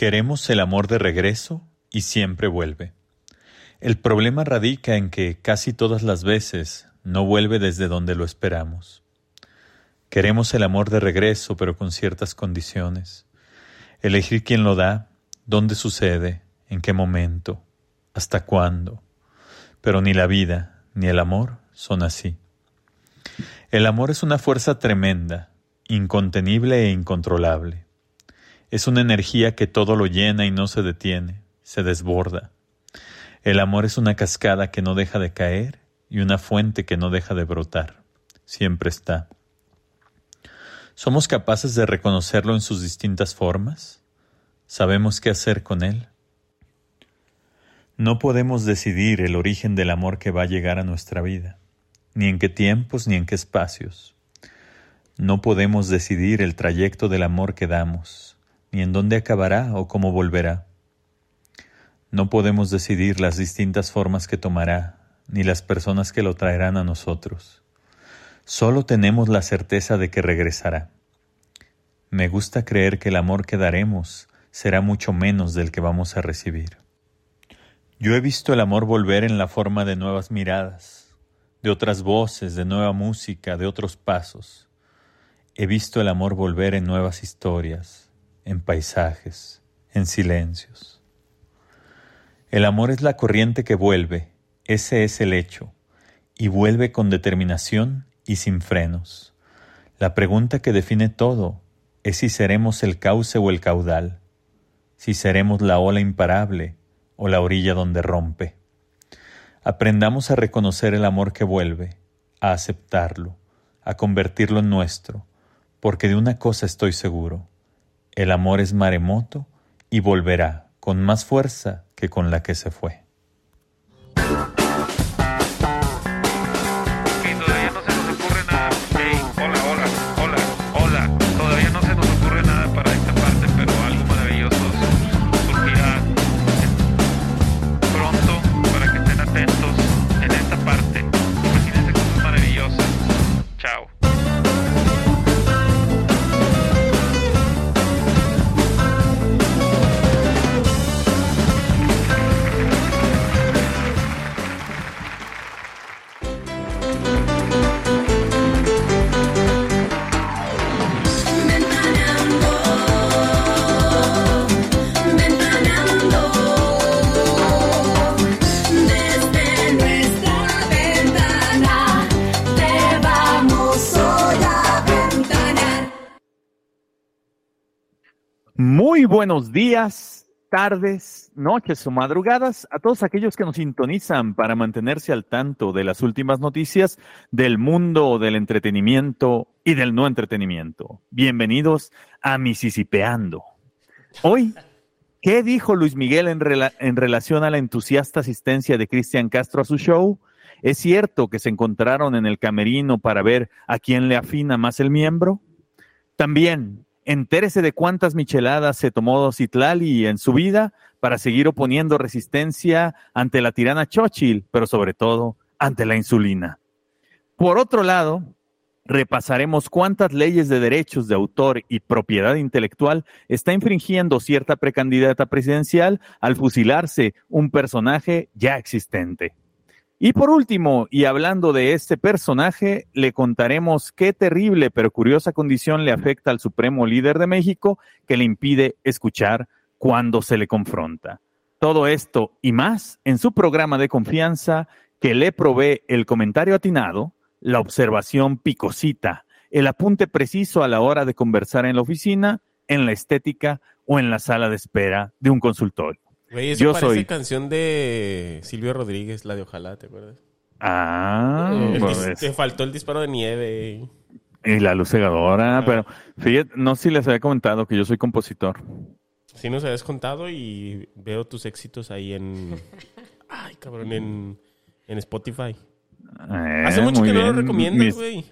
Queremos el amor de regreso y siempre vuelve. El problema radica en que casi todas las veces no vuelve desde donde lo esperamos. Queremos el amor de regreso, pero con ciertas condiciones. Elegir quién lo da, dónde sucede, en qué momento, hasta cuándo. Pero ni la vida ni el amor son así. El amor es una fuerza tremenda, incontenible e incontrolable. Es una energía que todo lo llena y no se detiene, se desborda. El amor es una cascada que no deja de caer y una fuente que no deja de brotar. Siempre está. ¿Somos capaces de reconocerlo en sus distintas formas? ¿Sabemos qué hacer con él? No podemos decidir el origen del amor que va a llegar a nuestra vida, ni en qué tiempos ni en qué espacios. No podemos decidir el trayecto del amor que damos, ni en dónde acabará o cómo volverá. No podemos decidir las distintas formas que tomará, ni las personas que lo traerán a nosotros. Solo tenemos la certeza de que regresará. Me gusta creer que el amor que daremos será mucho menos del que vamos a recibir. Yo he visto el amor volver en la forma de nuevas miradas, de otras voces, de nueva música, de otros pasos. He visto el amor volver en nuevas historias, en paisajes, en silencios. El amor es la corriente que vuelve, ese es el hecho, y vuelve con determinación y sin frenos. La pregunta que define todo es si seremos el cauce o el caudal, si seremos la ola imparable o la orilla donde rompe. Aprendamos a reconocer el amor que vuelve, a aceptarlo, a convertirlo en nuestro, porque de una cosa estoy seguro, el amor es maremoto y volverá con más fuerza que con la que se fue. Buenos días, tardes, noches o madrugadas a todos aquellos que nos sintonizan para mantenerse al tanto de las últimas noticias del mundo del entretenimiento y del no entretenimiento. Bienvenidos a Misisipeando. Hoy, ¿qué dijo Luis Miguel en, en relación a la entusiasta asistencia de Cristian Castro a su show? ¿Es cierto que se encontraron en el camerino para ver a quién le afina más el miembro? También, Entérese de cuántas micheladas se tomó Citlali en su vida para seguir oponiendo resistencia ante la tirana Churchill, pero sobre todo ante la insulina. Por otro lado, repasaremos cuántas leyes de derechos de autor y propiedad intelectual está infringiendo cierta precandidata presidencial al fusilarse un personaje ya existente. Y por último, y hablando de este personaje, le contaremos qué terrible pero curiosa condición le afecta al Supremo Líder de México que le impide escuchar cuando se le confronta. Todo esto y más en su programa de confianza que le provee el comentario atinado, la observación picosita, el apunte preciso a la hora de conversar en la oficina, en la estética o en la sala de espera de un consultorio. Güey, eso Yo parece soy... canción de Silvio Rodríguez, la de Ojalá, ¿te acuerdas? Ah, pues te faltó el disparo de nieve. Y la luz cegadora, pero fíjate, no sé si les había comentado que yo soy compositor. Sí nos habías contado y veo tus éxitos ahí en... Ay, cabrón, en, en Spotify. Eh, Hace mucho que no lo recomiendas, güey.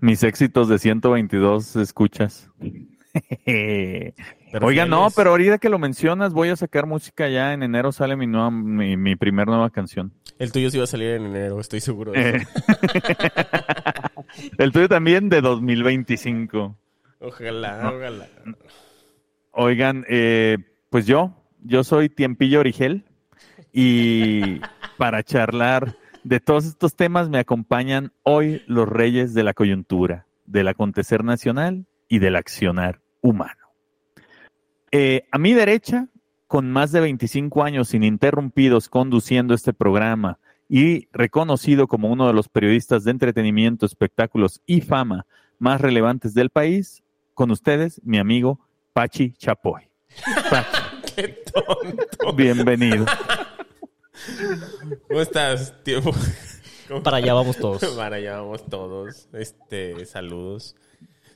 Mis éxitos de 122 escuchas. Oiga, no, pero ahorita que lo mencionas, voy a sacar música ya. En enero sale mi nueva, mi, mi primer nueva canción. El tuyo sí va a salir en enero, estoy seguro de eso. El tuyo también de 2025. Ojalá, ojalá. Oigan, eh, pues yo, yo soy Tiempillo Origel y para charlar de todos estos temas me acompañan hoy los reyes de la coyuntura, del acontecer nacional y del accionar humano. Eh, a mi derecha, con más de 25 años ininterrumpidos conduciendo este programa y reconocido como uno de los periodistas de entretenimiento, espectáculos y fama más relevantes del país, con ustedes, mi amigo Pachi Chapoy. Pachi. Qué tonto. Bienvenido. ¿Cómo estás, tío? Para allá vamos todos. Para allá vamos todos. Este, saludos.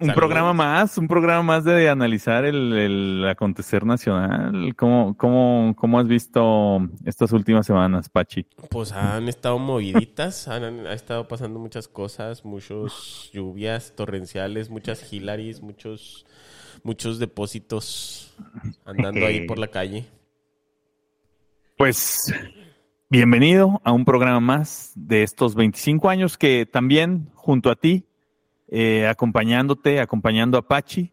Un programa más, un programa más de analizar el, acontecer nacional. ¿Cómo, cómo, ¿Cómo, has visto estas últimas semanas, Pachi? Pues han estado moviditas, han, estado pasando muchas cosas, muchos lluvias torrenciales, muchas hilaris, muchos, muchos depósitos andando ahí por la calle. Pues bienvenido a un programa más de estos 25 años que también junto a ti eh, acompañándote, acompañando a Pachi.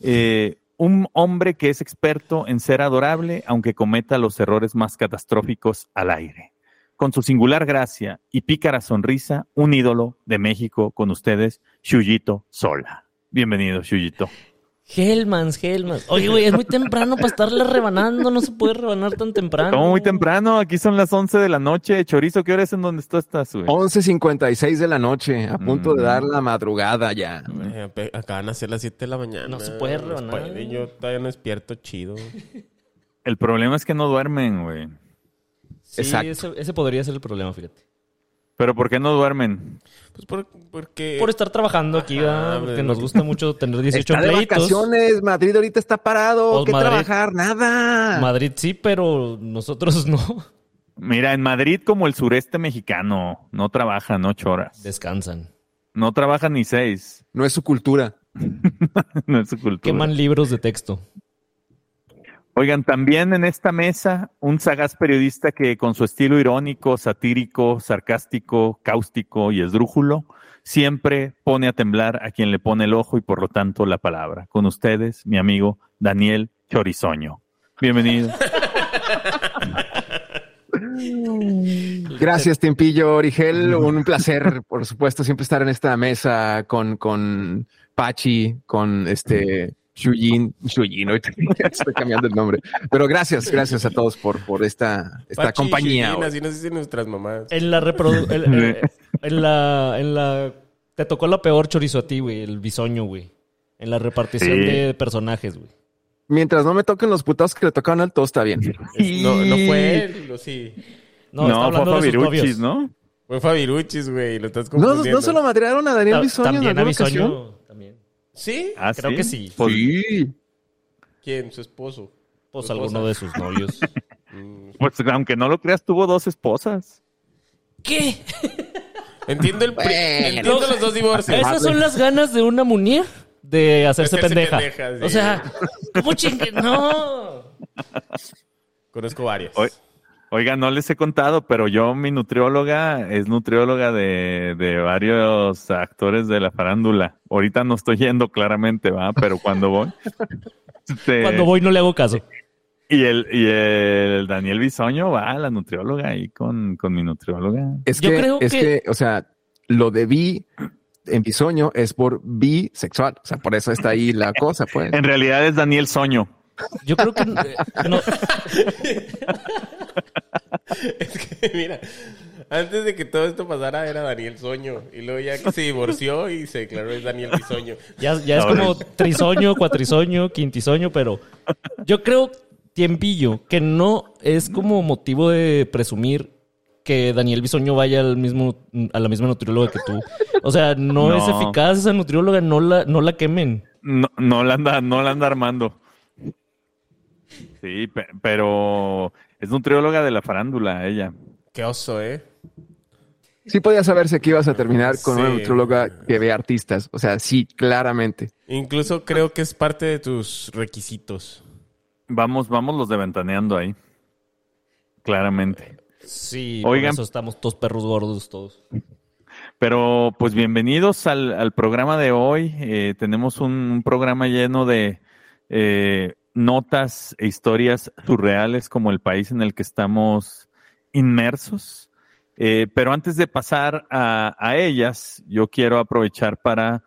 Eh, un hombre que es experto en ser adorable, aunque cometa los errores más catastróficos al aire. Con su singular gracia y pícara sonrisa, un ídolo de México con ustedes, Chuyito Sola. Bienvenido, Chuyito. Hellmans, Hellmans. Oye, güey, es muy temprano para estarle rebanando. No se puede rebanar tan temprano. ¿Cómo muy temprano? Aquí son las 11 de la noche. Chorizo, ¿qué hora es en donde tú estás, güey? 11.56 de la noche. A punto de mm. dar la madrugada ya. Acaban de ser las 7 de la mañana. No se puede rebanar. yo todavía no despierto chido. El problema es que no duermen, güey. Sí, Exacto. ese podría ser el problema, fíjate. ¿Pero por qué no duermen? Pues por, porque... Por estar trabajando aquí, porque nos gusta mucho tener 18 está de vacaciones, Madrid ahorita está parado, pues ¿qué trabajar? Nada. Madrid sí, pero nosotros no. Mira, en Madrid como el sureste mexicano, no trabajan ocho horas. Descansan. No trabajan ni seis. No es su cultura. no es su cultura. Queman libros de texto. Oigan, también en esta mesa un sagaz periodista que con su estilo irónico, satírico, sarcástico, cáustico y esdrújulo, siempre pone a temblar a quien le pone el ojo y por lo tanto la palabra. Con ustedes, mi amigo Daniel Chorizoño. Bienvenido. Gracias, Tiempillo Origel. Un placer, por supuesto, siempre estar en esta mesa con, con Pachi, con este Shujin, Shujin, estoy cambiando el nombre. Pero gracias, gracias a todos por, por esta, esta compañía. así nos dicen nuestras mamás. En la reprodu en, la, en la, te tocó la peor chorizo a ti, güey, el bisoño, güey. En la repartición de personajes, güey. Mientras no me toquen los putados que le tocaban al todo, está bien. no, no fue él, sí. No, no fue Fabiruchis, ¿no? Fue Fabiruchis, güey, lo estás confundiendo. No, no se lo madrearon a Daniel Bisoño También a Bisoño. ¿Sí? Ah, Creo que sí. Sí. ¿Quién? ¿Su esposo? Pues alguno de sus novios. Mm. pues aunque no lo creas, tuvo dos esposas. ¿Qué? Entiendo el entiendo los dos divorcios. Esas son las ganas de una muñeca de hacerse, pendeja. O sea, ¿cómo chingue? No. Conozco varias. Oiga, no les he contado, pero yo, mi nutrióloga, es nutrióloga de, de varios actores de la farándula. Ahorita no estoy yendo claramente, va, pero cuando voy. Este, cuando voy no le hago caso. Y el, y el Daniel Bisoño va a la nutrióloga ahí con, con mi nutrióloga. Es que, creo es que... o sea, lo de bi en bisoño es por bisexual. O sea, por eso está ahí la cosa, pues. En realidad es Daniel Soño. Yo creo que eh, no. es que, mira, antes de que todo esto pasara era Daniel Soño. Y luego ya que se divorció y se declaró es Daniel Bisoño. Ya, ya es como trisoño, cuatrisoño, quintisoño, pero yo creo, tiempillo, que no es como motivo de presumir que Daniel Bisoño vaya al mismo, a la misma nutrióloga que tú. O sea, no, es eficaz esa nutrióloga, no la, no la quemen. No, no la anda, no la anda armando. Sí, pero es nutrióloga de la farándula, ella. Qué oso, ¿eh? Sí podía saberse que ibas a terminar con una nutrióloga que ve artistas. O sea, sí, claramente. Incluso creo que es parte de tus requisitos. Vamos, vamos los de ventaneando ahí. Claramente. Sí, Oigan, por eso estamos todos perros gordos todos. Pero pues bienvenidos al, programa de hoy. Eh, tenemos un, programa lleno de eh, notas e historias surreales como el país en el que estamos inmersos. Eh, pero antes de pasar a, a ellas, yo quiero aprovechar para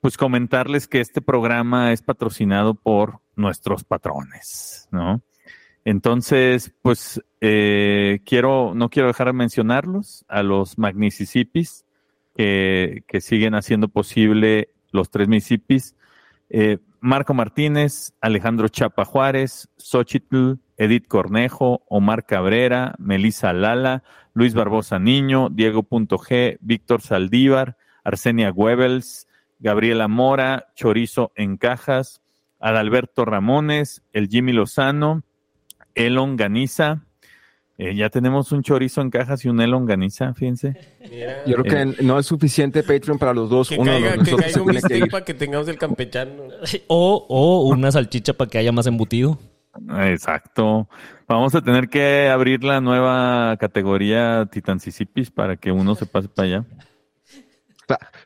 pues comentarles que este programa es patrocinado por nuestros patrones, ¿no? Entonces, pues eh, quiero, no quiero dejar de mencionarlos a los Magnicisipis que, que siguen haciendo posible los tres Mississippis. Eh, Marco Martínez, Alejandro Chapa Juárez, Xochitl, Edith Cornejo, Omar Cabrera, Melisa Lala, Luis Barbosa Niño, Diego Punto G, Víctor Saldívar, Arsenia Goebbels, Gabriela Mora, Chorizo en Cajas, Adalberto Ramones, el Jimmy Lozano, Elon Ganiza. Eh, ya tenemos un chorizo en cajas y un Elon Ganiza, fíjense. Mira, Yo creo que no es suficiente Patreon para los dos. que Uno de caiga, los que caiga un bistec para que tengamos el campechano. O, o una salchicha para que haya más embutido. Exacto. Vamos a tener que abrir la nueva categoría Titansicipis para que uno se pase para allá.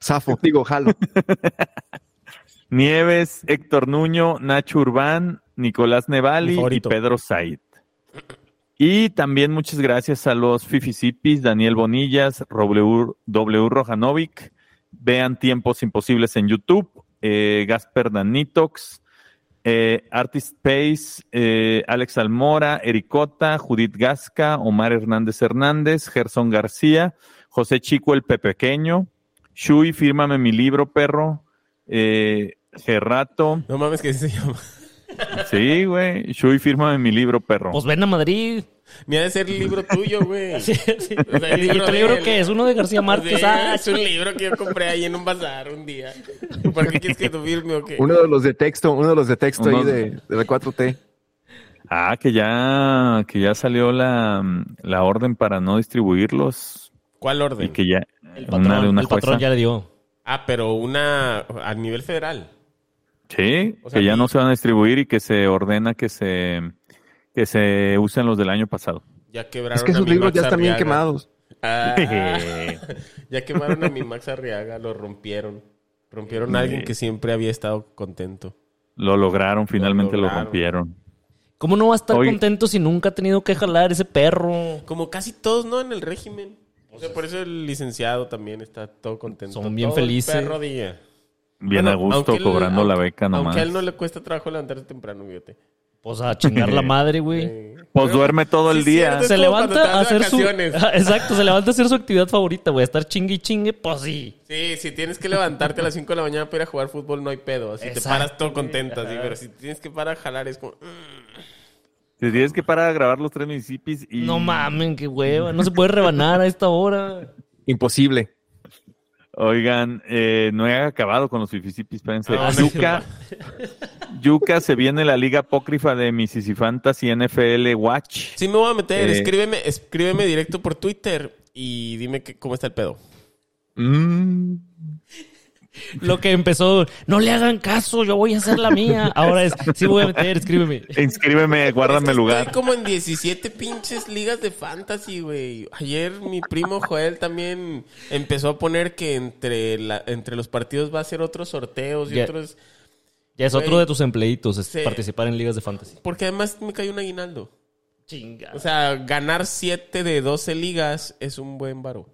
Zafo, digo, jalo. Nieves, Héctor Nuño, Nacho Urbán, Nicolás Nevali y. Pedro Said. Y también muchas gracias a los Fifisipis, Daniel Bonillas, W, w Rojanovic. Vean Tiempos Imposibles en YouTube. eh, Gasper Danitox, eh, Artist Space, eh, Alex Almora, Ericota, Judith Gasca, Omar Hernández Hernández, Gerson García, José Chico el Pepequeño, Shui, fírmame mi libro, perro. Eh, Gerrato, No mames, que se llama. Sí, güey. Shui, fírmame mi libro, perro. Pues ven a Madrid. Ni ha de ser el libro tuyo, güey. Sí, sí. O sea, el ¿Y libro tu libro qué es? ¿Uno de García Márquez? Sí, Ah, es un libro que yo compré ahí en un bazar un día. ¿Por qué quieres que tu firme o qué? Uno de los de texto, uno de los de texto Uno ahí de- de, la 4T. Ah, que ya, que ya salió la, la orden para no distribuirlos ¿Cuál y orden? que ya el una de patrón, una el patrón ya le dio. Ah, pero una a nivel federal. Sí, O sea, que ya y- no se van a distribuir y que se ordena que se que se usen los del año pasado. Ya quebraron Es que mi libros Max ya están bien quemados. Ah, ya quemaron a mi Max Arriaga, lo rompieron. Rompieron a alguien que siempre había estado contento. Lo lograron, finalmente lo, lograron. rompieron. ¿Cómo no va a estar contento si nunca ha tenido que jalar ese perro? Como casi todos, ¿no? En el régimen. O sea, por eso el licenciado también está todo contento. Son bien Todo el felices. perro día. Bien Bueno, a gusto, él- cobrando la beca nomás. Aunque a él no le cuesta trabajo levantarse temprano, fíjate. Pues a chingar la madre, güey. Pues pero- duerme todo el sí, día. Se levanta a hacer su... vacaciones. Exacto, se levanta a hacer su actividad favorita, güey. A estar chingue y chingue, pues sí. Sí, si tienes que levantarte a las 5 de la mañana para ir a jugar fútbol, no hay pedo. Si te paras todo así. Ajá. Pero si tienes que parar a jalar, es como... mm. Te tienes que parar a grabar los tres municipios y No mamen, qué hueva. No se puede rebanar a esta hora. Imposible. Oigan, eh, no he acabado con los fifisipis, espérense. Ah, no, Yuca, Yuca, se viene la liga apócrifa de Mississippi Fantasy NFL Watch. Sí me voy a meter. Eh. Escríbeme, escríbeme directo por Twitter y dime que, cómo está el pedo. Mm. Lo que empezó, no le hagan caso, yo voy a hacer la mía. Ahora es, sí voy a meter, escríbeme. Inscríbeme, guárdame Es que lugar. Estoy como en 17 pinches ligas de fantasy, güey. Ayer mi primo Joel también empezó a poner que entre, la, entre los partidos va a hacer otros sorteos y Ya. otros... Ya es otro de tus empleitos, es Sí. participar en ligas de fantasy. Porque además me cayó un aguinaldo. Chinga. O sea, ganar 7 de 12 ligas es un buen varo.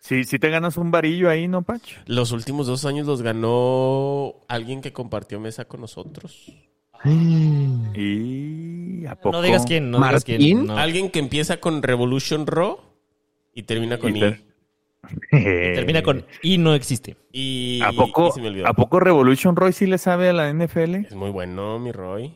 Sí, sí te ganas un varillo ahí, ¿no, Pacho? Los últimos dos años los ganó alguien que compartió mesa con nosotros. Y a poco. no digas quién, no digas ¿Martín? quién. no. Alguien que empieza con Revolution Raw y termina con Y I. ter- Termina con y no existe. Y, ¿A poco, y se me. ¿A poco Revolution Roy sí le sabe a la NFL? Es muy bueno, mi Roy.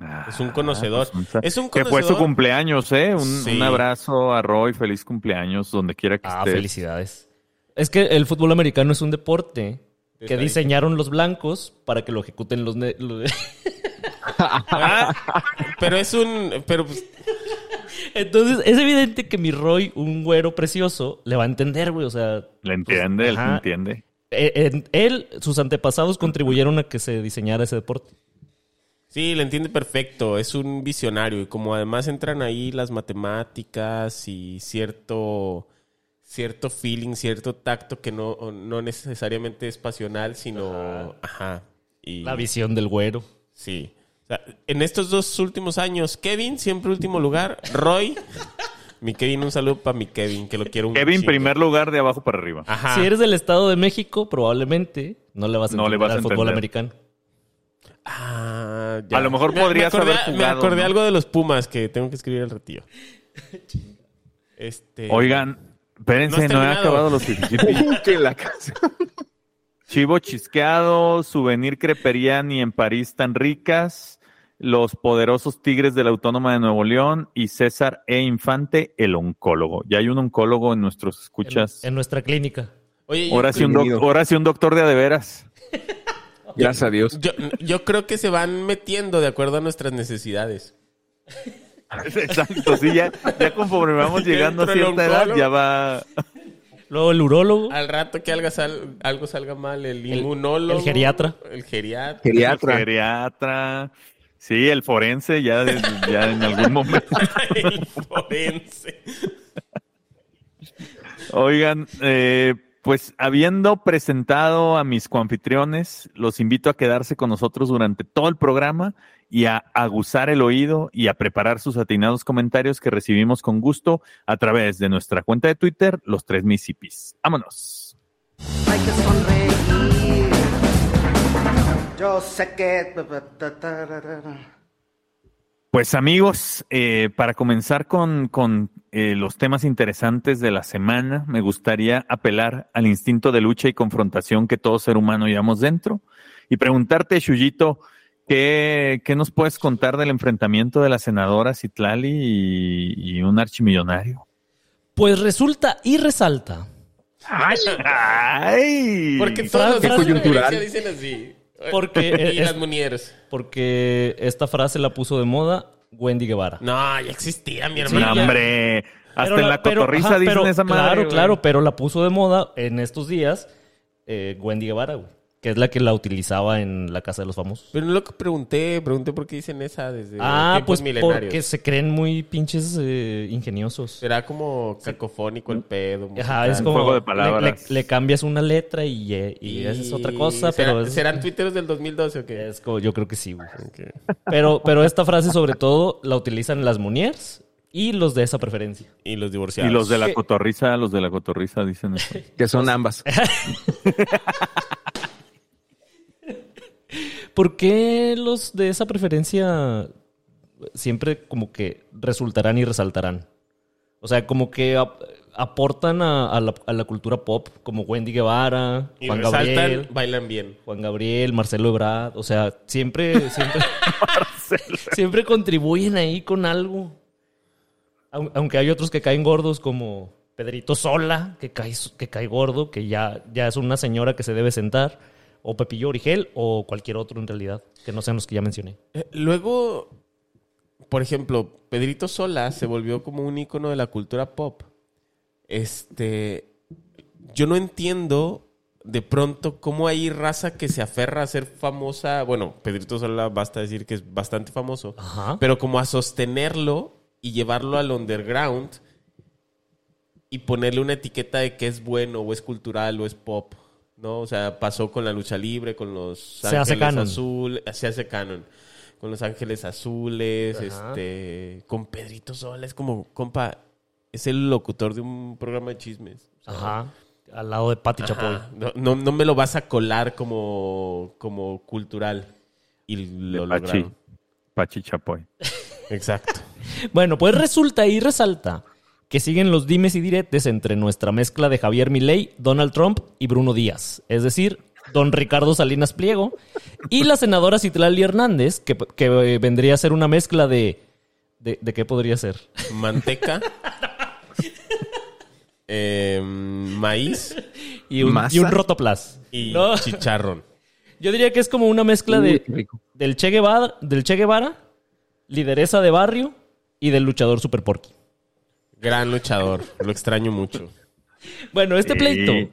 Ah, Es un conocedor. pues, un- Es un Que fue su conocedor. cumpleaños, ¿eh? Un, Sí. un abrazo a Roy, feliz cumpleaños, donde quiera que Ah, estés. felicidades. Es que el fútbol americano es un deporte que diseñaron los blancos para que lo ejecuten los... ne- los- Ah, pero es un. Pero pues, Entonces, es evidente que mi Roy, un güero precioso, le va a entender, güey. O sea, Le entiende, él Ajá. entiende. eh, él, sus antepasados contribuyeron a que se diseñara ese deporte. Sí, le entiende perfecto. Es un visionario. Y como además entran ahí las matemáticas y cierto. Cierto feeling, cierto tacto que no, no necesariamente es pasional, sino. Ajá. y, La visión del güero. Sí. O sea, en estos dos últimos años, Kevin siempre último lugar, Roy, mi Kevin, un saludo para mi Kevin, que lo quiero un Kevin, primer lugar de abajo para arriba. Ajá. Si eres del Estado de México, probablemente no le vas a No le entender vas a al fútbol entender. americano. Ah, A lo mejor Me- podrías me acordé, haber Me jugado, acordé ¿no? algo de los Pumas que tengo que escribir al retiro. Este. Oigan, espérense, No no, he acabado los 17. que la casa. Chivo chisqueado, souvenir crepería ni en París tan ricas, los poderosos tigres de la Autónoma de Nuevo León y César E. Infante, el oncólogo. Ya hay un oncólogo en nuestros escuchas. En, en nuestra clínica. Oye, ahora, sí un doc- ahora sí un doctor de a de veras. Gracias a Dios. yo, yo creo que se van metiendo de acuerdo a nuestras necesidades. Exacto, sí, ya, ya conforme vamos llegando a el cierta edad, ya va. Luego el urólogo. Al rato que algo, sal- algo salga mal, el inmunólogo. el geriatra. El geriatra. Geriatra. Geriatra. Sí, el forense, ya, de- ya en algún momento. el forense. Oigan, eh, pues habiendo presentado a mis coanfitriones, los invito a quedarse con nosotros durante todo el programa y a aguzar el oído y a preparar sus atinados comentarios que recibimos con gusto a través de nuestra cuenta de Twitter, los tres Mississippis. Vámonos. hay que sonreír. Yo sé que... Pues amigos, eh, para comenzar con, con eh, los temas interesantes de la semana, me gustaría apelar al instinto de lucha y confrontación que todo ser humano llevamos dentro y preguntarte, Chuyito, ¿qué, ¿qué nos puedes contar del enfrentamiento de la senadora Citlali y, y un archimillonario? Pues resulta y resalta. ¡Ay! Porque días en coyuntural. Galicia dicen así. Porque y es- las munieres. Porque esta frase la puso de moda Wendy Guevara. No, ya existía mi No, hermano. hombre, hasta Pero en la cotorriza dicen pero- esa madre. Claro, güey. claro, pero la puso de moda en estos días eh, Wendy Guevara, güey, que es la que la utilizaba en la Casa de los Famosos. Pero no lo que pregunté, pregunté por qué dicen esa desde ah, tiempos pues milenarios. porque se creen muy pinches eh, ingeniosos. Será como cacofónico el pedo. Ajá, es musical. como juego de le- palabras. Le, le cambias una letra y, eh, y esa es otra cosa, ¿Será- pero es- ¿Serán tuiteros del 2012 o qué? es como- yo creo que sí, güey. Pero, pero esta frase sobre todo la utilizan las Muniers y los de esa preferencia. Y los Y divorciados. los de la cotorriza, los de la cotorriza dicen eso. Que son ambas. ¿Por qué los de esa preferencia siempre como que resultarán y resaltarán? O sea, como que ap- aportan a, a la, a la cultura pop, como Wendy Guevara, Y Juan resaltan, Gabriel, bailan bien. Juan Gabriel, Marcelo Ebrard. O sea, siempre, siempre, siempre contribuyen ahí con algo. Au- Aunque hay otros que caen gordos como Pedrito Sola, que cae, que cae gordo, que ya, ya es una señora que se debe sentar, o Pepillo Origel, o cualquier otro en realidad, que no sean los que ya mencioné. Eh, Luego, por ejemplo, Pedrito Sola se volvió como un icono de la cultura pop. Este, yo no entiendo de pronto cómo hay raza que se aferra a ser famosa. Bueno, Pedrito Sola basta decir que es bastante famoso, Ajá. pero como a sostenerlo y llevarlo al underground y ponerle una etiqueta de que es bueno o es cultural o es pop. ¿No? O sea, pasó con la lucha libre, con los Se hace Ángeles canon. Azul, se hace canon. Con los Ángeles Azules, Ajá. este, con Pedrito Sola, es como, compa, es el locutor de un programa de chismes. Ajá. Al lado de Pati Chapoy. no, no, no me lo vas a colar como, como cultural. Y lo De Pachi. lograron. Pachi Chapoy. Exacto. Bueno, pues resulta y resalta que siguen los dimes y diretes entre nuestra mezcla de Javier Milei, Donald Trump y Bruno Díaz. Es decir, don Ricardo Salinas Pliego y la senadora Citlali Hernández, que, que, eh, vendría a ser una mezcla de... ¿De, de qué podría ser? Manteca. eh, maíz Y un, ¿Masa? y un rotoplas. y No, chicharrón. yo diría que es como una mezcla Uy, de, del, che Guevara, del Che Guevara, lideresa de barrio y del luchador Super Porky. Gran luchador. Lo extraño mucho. Bueno, este Sí. pleito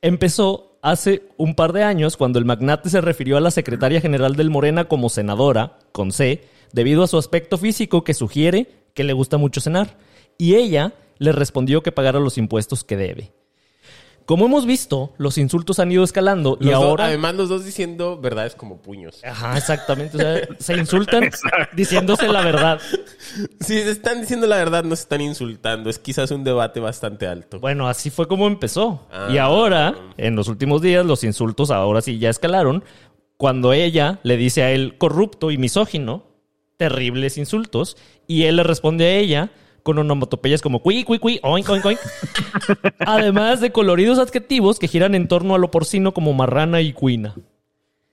empezó hace un par de años cuando el magnate se refirió a la secretaria general del Morena como senadora, con C, debido a su aspecto físico que sugiere que le gusta mucho cenar. Y ella le respondió que pagara los impuestos que debe. Como hemos visto, los insultos han ido escalando y dos- ahora... además, los dos diciendo verdades como puños. Ajá, exactamente. O sea, se insultan diciéndose la verdad. Si se están diciendo la verdad, no se están insultando. Es quizás un debate bastante alto. Bueno, así fue como empezó. Ah. Y ahora, en los últimos días, los insultos ahora sí ya escalaron. Cuando ella le dice a él corrupto y misógino, terribles insultos, y él le responde a ella con onomatopeyas como cui, cui, cui, oink, oink, oink. Además de coloridos adjetivos que giran en torno a lo porcino como marrana y cuina.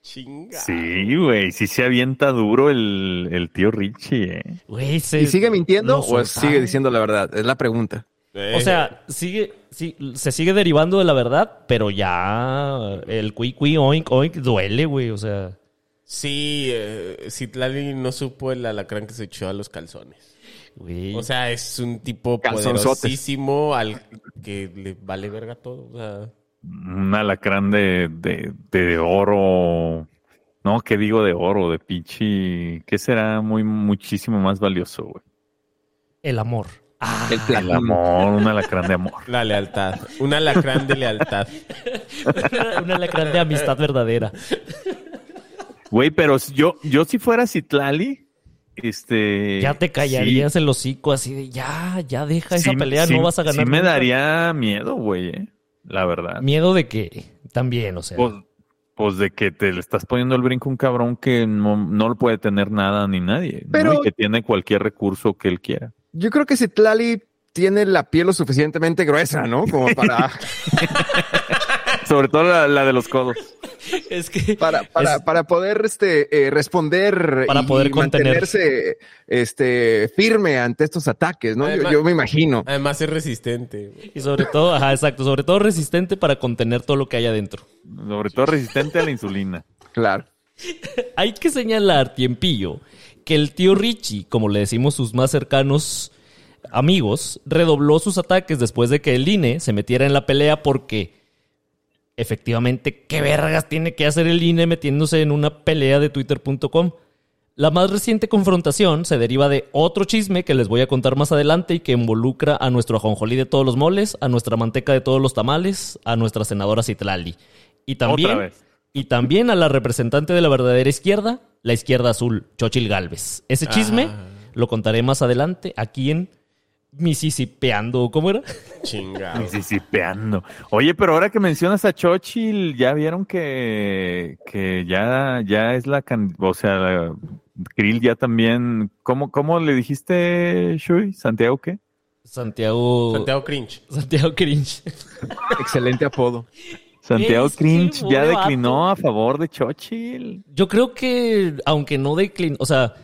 Chinga. Sí, güey, sí se avienta duro el, el tío Richie, ¿eh? Güey, se- ¿Y sigue mintiendo o soltaron. sigue diciendo la verdad? Es la pregunta. Eh, O sea, sigue, sí, se sigue derivando de la verdad, pero ya el cui, cui, oink, oink duele, güey. O sea, Sí, eh, Citlali no supo el alacrán que se echó a los calzones. güey. O sea, es un tipo poderosísimo al que le vale verga todo. O sea, Un alacrán de, de, de oro. No, ¿qué digo de oro? De pichi. ¿Qué será muy, muchísimo más valioso, güey? el amor. Ah, El plan. El amor, un alacrán de amor. la lealtad. Un alacrán de lealtad. una lacrán de amistad verdadera. Güey, pero si yo, yo si fuera Citlali, este. Ya te callarías el hocico así de ya, ya deja sí, esa pelea, sí- no vas a ganar. Sí me nunca". daría miedo, güey, eh, la verdad. Miedo de que también, o sea. Pues, pues de que te le estás poniendo el brinco a un cabrón que no, no lo puede tener nada ni nadie. ¿no? Pero- Y que tiene cualquier recurso que él quiera. Yo creo que Citlali tiene la piel lo suficientemente gruesa, ¿no? Como para, Sobre todo la, la de los codos. es que para, para, es- para poder este, eh, responder Para y poder contener. mantenerse este, firme ante estos ataques, ¿no? Yo, yo me imagino. Además es resistente. y sobre todo, ajá, exacto, sobre todo resistente para contener todo lo que hay adentro. Sobre todo resistente a la insulina. Claro. Hay que señalar, tiempillo, que el tío Richie, como le decimos sus más cercanos amigos, redobló sus ataques después de que el INE se metiera en la pelea porque efectivamente, ¿qué vergas tiene que hacer el INE metiéndose en una pelea de twitter.com? La más reciente confrontación se deriva de otro chisme que les voy a contar más adelante y que involucra a nuestro ajonjolí de todos los moles, a nuestra manteca de todos los tamales, a nuestra senadora Citlali. Y también, Otra vez. y también a la representante de la verdadera izquierda, la izquierda azul, Chochil Galvez. Ese chisme Ah. lo contaré más adelante aquí en Mississippiando. ¿Cómo era? Chingado. Mississippiando. Oye, pero ahora que mencionas a Chochil, ya vieron que, que ya, ya es la can- o sea, la- Krill ya también, ¿cómo, cómo le dijiste, Shui? ¿Santiago qué? Santiago. Santiago Cringe. Santiago Cringe. Excelente apodo. Santiago Es Cringe ya declinó vato. a favor de Chochil. Yo creo que, aunque no declinó, o sea,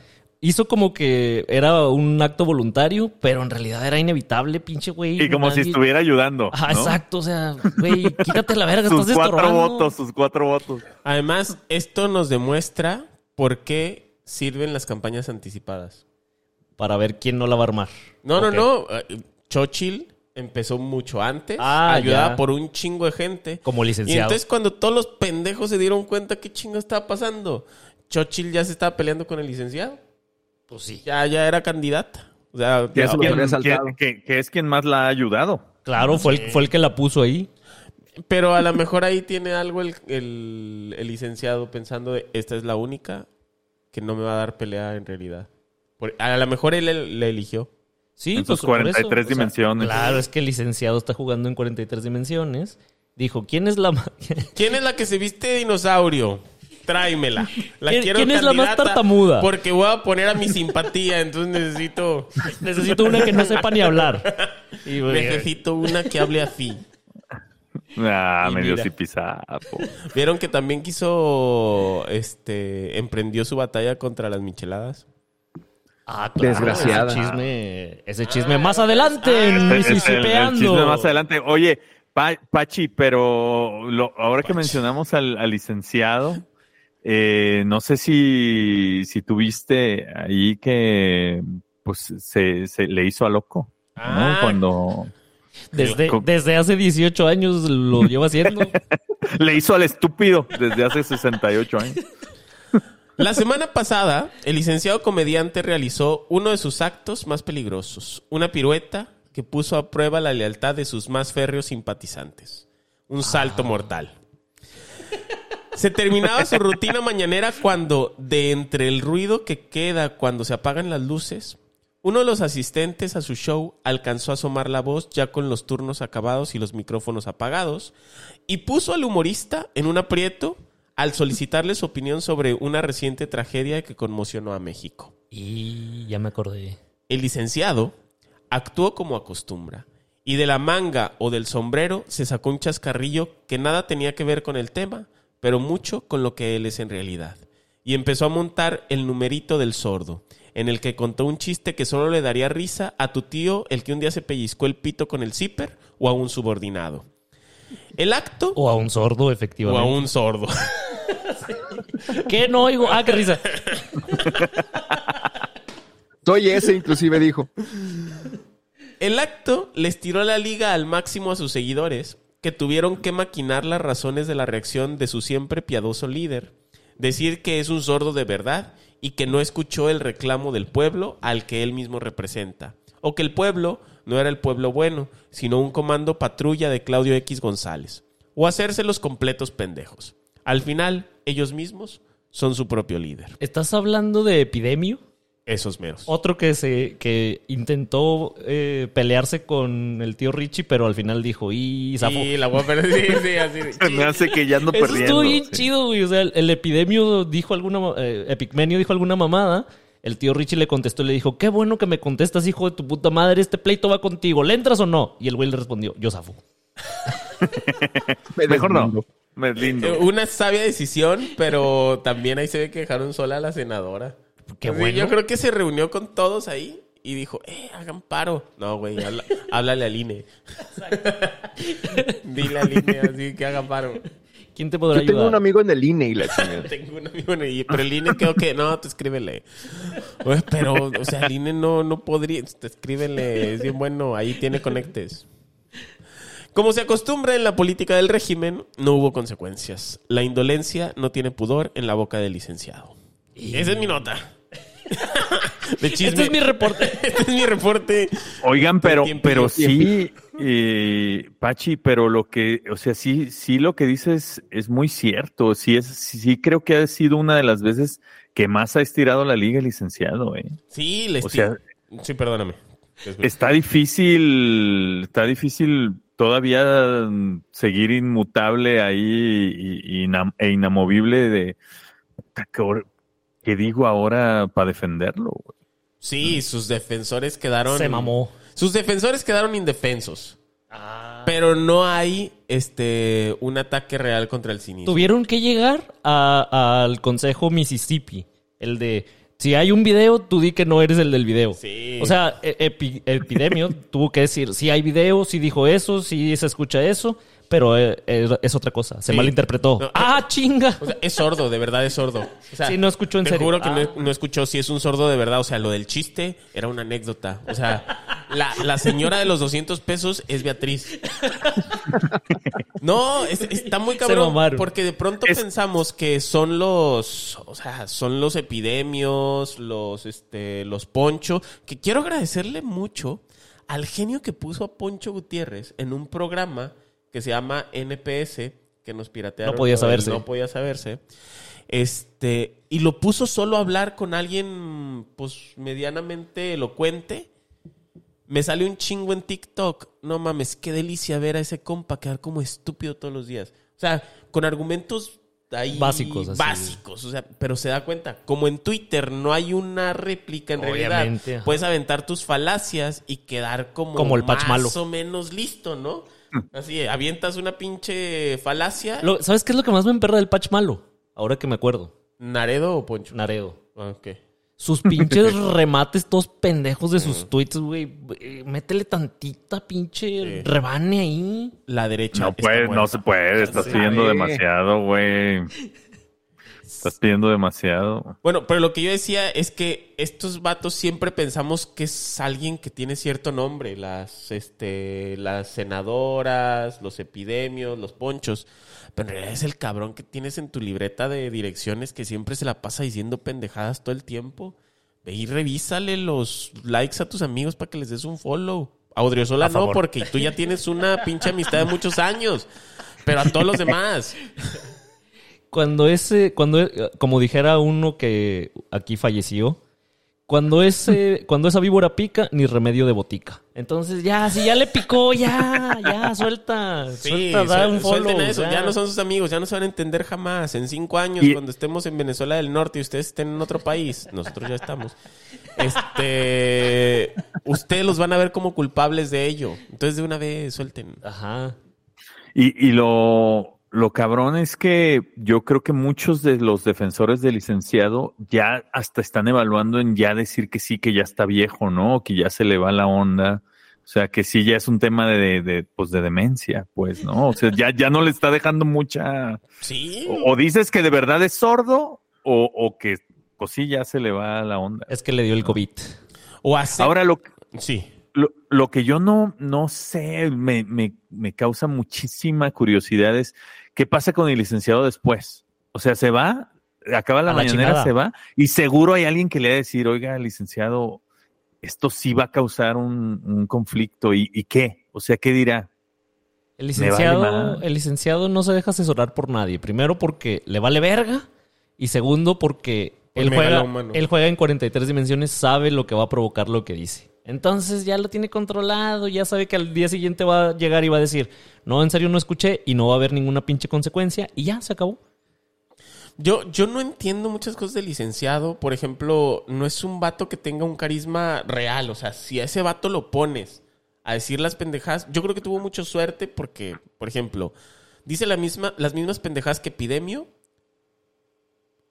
hizo como que era un acto voluntario, pero en realidad era inevitable, pinche güey. Y como si estuviera ayudando. Ajá, ¿no? exacto, o sea, güey, quítate la verga, Sus estás cuatro votos, sus cuatro votos. Además, esto nos demuestra por qué sirven las campañas anticipadas. Para ver quién no la va a armar. No, no, no. eh, Chochil empezó mucho antes, Ah, ayudada ya. por un chingo de gente. Como Y licenciado. entonces cuando todos los pendejos se dieron cuenta qué chingo estaba pasando, Chochil ya se estaba peleando con el licenciado. Pues sí. Ya, ya era candidata. O sea, Que es, quien, había saltado. que- que- que es quien más la ha ayudado. Claro, fue el, fue el que la puso ahí. pero a lo mejor ahí tiene algo el, el- el licenciado pensando de, esta es la única que no me va a dar pelea en realidad. Por- a lo mejor él le eligió. Sí, En eso, 43 o sea, dimensiones. Claro, es que el licenciado está jugando en 43 dimensiones. Dijo, ¿quién es la ¿Quién es la que se viste de dinosaurio? Tráemela. La ¿Quién- quiero quién es la más tartamuda? Porque voy a poner a mi simpatía, entonces necesito Necesito una que no sepa ni hablar. Y, necesito una que hable así. Ah, Y mira. zipizapo. ¿Vieron que también quiso este emprendió su batalla contra las micheladas? Ah, claro, Desgraciada. Ese chisme, ese chisme más adelante en El- el- el Mississippiando. chisme más adelante. Oye, Pa- Pachi, pero lo- ahora que mencionamos al, al licenciado, eh, no sé si, si tuviste ahí que pues se, se le hizo a loco, ¿no? Ah. Cuando Desde, desde hace 18 años lo lleva haciendo. le hizo al estúpido desde hace 68 años. La semana pasada, el licenciado comediante realizó uno de sus actos más peligrosos, una pirueta que puso a prueba la lealtad de sus más férreos simpatizantes. Un salto mortal. Se terminaba su rutina mañanera cuando, de entre el ruido que queda cuando se apagan las luces, uno de los asistentes a su show alcanzó a asomar la voz ya con los turnos acabados y los micrófonos apagados y puso al humorista en un aprieto al solicitarle su opinión sobre una reciente tragedia que conmocionó a México. Y ya me acordé. El licenciado actuó como acostumbra y de la manga o del sombrero se sacó un chascarrillo que nada tenía que ver con el tema, pero mucho con lo que él es en realidad. Y empezó a montar el numerito del sordo, en el que contó un chiste que solo le daría risa a tu tío el que un día se pellizcó el pito con el zipper o a un subordinado. El acto O a un sordo, o efectivamente. a un sordo. ¿Qué? No oigo. Ah, qué risa. Soy ese, inclusive dijo. El acto les tiró la liga al máximo a sus seguidores, que tuvieron que maquinar las razones de la reacción de su siempre piadoso líder. Decir que es un sordo de verdad y que no escuchó el reclamo del pueblo al que él mismo representa. O que el pueblo no era el pueblo bueno, sino un comando patrulla de Claudio X González. O hacerse los completos pendejos. Al final, ellos mismos son su propio líder. ¿Estás hablando de Epidemio? Esos meros. Otro que se que intentó eh, pelearse con el tío Richie, pero al final dijo, y zafó. Sí, la voy a perder. Sí, sí, así. Me hace que ya ando Eso perdiendo. estuvo bien sí. chido, güey. O sea, el, el epidemio dijo alguna... eh, Epigmenio dijo alguna mamada. El tío Richie le contestó y le dijo, qué bueno que me contestas, hijo de tu puta madre. Este pleito va contigo. ¿Le entras o no? Y el güey le respondió, yo zafo. Mejor no. Me lindo. Eh, Una sabia decisión, pero también ahí se ve que dejaron sola a la senadora. Qué Sí, bueno. Yo creo que se reunió con todos ahí y dijo, eh, hagan paro. No, güey, habla- háblale al INE. Dile al INE así que hagan paro. ¿Quién te podrá Yo tengo ayudar? un amigo en el INE y la chingada. Tengo un amigo en el- pero el INE creo que no, te escríbele. Oye, pero, o sea, el INE no, no podría, te escríbele, es bien bueno, ahí tiene conectes. Como se acostumbra en la política del régimen, no hubo consecuencias. La indolencia no tiene pudor en la boca del licenciado. Esa es mi nota. De chisme. Este es mi reporte. Este es mi reporte. Oigan, pero, Tiempo, pero sí, eh, Pachi, pero lo que, o sea, sí, sí lo que dices es muy cierto. Sí, es, sí creo que ha sido una de las veces que más ha estirado la liga, licenciado. ¿eh? Sí, le O sea, Sí, perdóname. está difícil, está difícil todavía seguir inmutable ahí y, y inam- e inamovible de ¿qué, digo ahora para defenderlo. güey? Sí, sus defensores quedaron. Se mamó. Sus defensores quedaron indefensos. Pero no hay este un ataque real contra el cinismo. Tuvieron que llegar a- al consejo Mississippi. El de, si hay un video, tú di que no eres el del video. Sí. O sea, e- Epi- Epidemio tuvo que decir, si hay video, si dijo eso, si se escucha eso, pero eh, es, es otra cosa. Se Sí. malinterpretó. No, ¡Ah, chinga! O sea, es sordo, de verdad es sordo. O sea, Sí, no escuchó en te serio. juro que Ah. no, no escuchó si es un sordo de verdad. O sea, lo del chiste era una anécdota. O sea, la, la señora de los 200 pesos es Beatriz. No, es- está muy cabrón. mamaron. Porque de pronto Es- pensamos que son los, o sea, son los epidemios, los, este, los Poncho. Que quiero agradecerle mucho al genio que puso a Poncho Gutiérrez en un programa que se llama NPS, que nos piratearon. No podía saberse. No podía saberse. Este, y lo puso solo a hablar con alguien, pues, medianamente elocuente. Me sale un chingo en TikTok. No mames, qué delicia ver a ese compa quedar como estúpido todos los días. O sea, con argumentos ahí Básicos, así. básicos. O sea, pero se da cuenta. Como en Twitter no hay una réplica en Obviamente, realidad, ajá. puedes aventar tus falacias y quedar como, Como el patch más malo. o menos listo, ¿no? Así, avientas una pinche falacia. Lo- ¿Sabes qué es lo que más me emperra del patch malo? Ahora que me acuerdo. ¿Naredo o Poncho? Naredo. Ah, ok. Sus pinches remates todos pendejos de sus tweets, güey. Eh, Métele tantita pinche rebane ahí. La derecha. No puede, no se puede, estás Sí. pidiendo Sabe. demasiado, güey. Estás pidiendo demasiado. Bueno, pero lo que yo decía es que estos vatos siempre pensamos que es alguien que tiene cierto nombre. Las, este, las senadoras, los epidemios, los ponchos. Pero en realidad es el cabrón que tienes en tu libreta de direcciones que siempre se la pasa diciendo pendejadas todo el tiempo. Ve y revísale los likes a tus amigos para que les des un follow. A Odriozola A no, favor. porque tú ya tienes una pinche amistad de muchos años. Pero a todos los demás. Cuando ese, cuando, eh, como dijera uno que aquí falleció, cuando ese, cuando esa víbora pica, ni remedio de botica. Entonces ya, si ya le picó, ya, ya, suelta, Sí, suelta, da suel- un follow. suelten eso. ya. Ya no son sus amigos, ya no se van a entender jamás. En cinco años, Y- cuando estemos en Venezuela del Norte y ustedes estén en otro país, nosotros ya estamos. Este, ustedes los van a ver como culpables de ello. Entonces de una vez suelten. Ajá. Y, y lo, lo cabrón es que yo creo que muchos de los defensores del licenciado ya hasta están evaluando en ya decir que sí, que ya está viejo, ¿no? Que ya se le va la onda. O sea, que sí, ya es un tema de, de, pues, de demencia, pues, ¿no? O sea, ya, ya no le está dejando mucha... Sí. O, o dices que de verdad es sordo o, o que, pues sí, ya se le va la onda. Es que le dio el COVID. O hace. Ahora, lo, Sí. Lo, lo que yo no, no sé, me, me, me causa muchísima curiosidad es qué pasa con el licenciado después. O sea, se va, acaba la mañanera, chingada. se va, y seguro hay alguien que le va a decir, oiga, licenciado, esto sí va a causar un, un conflicto. ¿Y, ¿Y qué? O sea, ¿qué dirá? El licenciado, vale el licenciado no se deja asesorar por nadie. Primero porque le vale verga. Y segundo porque Por él juega, él juega en 43 dimensiones, sabe lo que va a provocar lo que dice. Entonces ya lo tiene controlado, ya sabe que al día siguiente va a llegar y va a decir, no, en serio no escuché y no va a haber ninguna pinche consecuencia y ya se acabó. Yo, yo no entiendo muchas cosas del licenciado. Por ejemplo, no es un vato que tenga un carisma real. O sea, si a ese vato lo pones a decir las pendejadas, yo creo que tuvo mucha suerte porque, por ejemplo, dice las mismas pendejadas que Epidemio.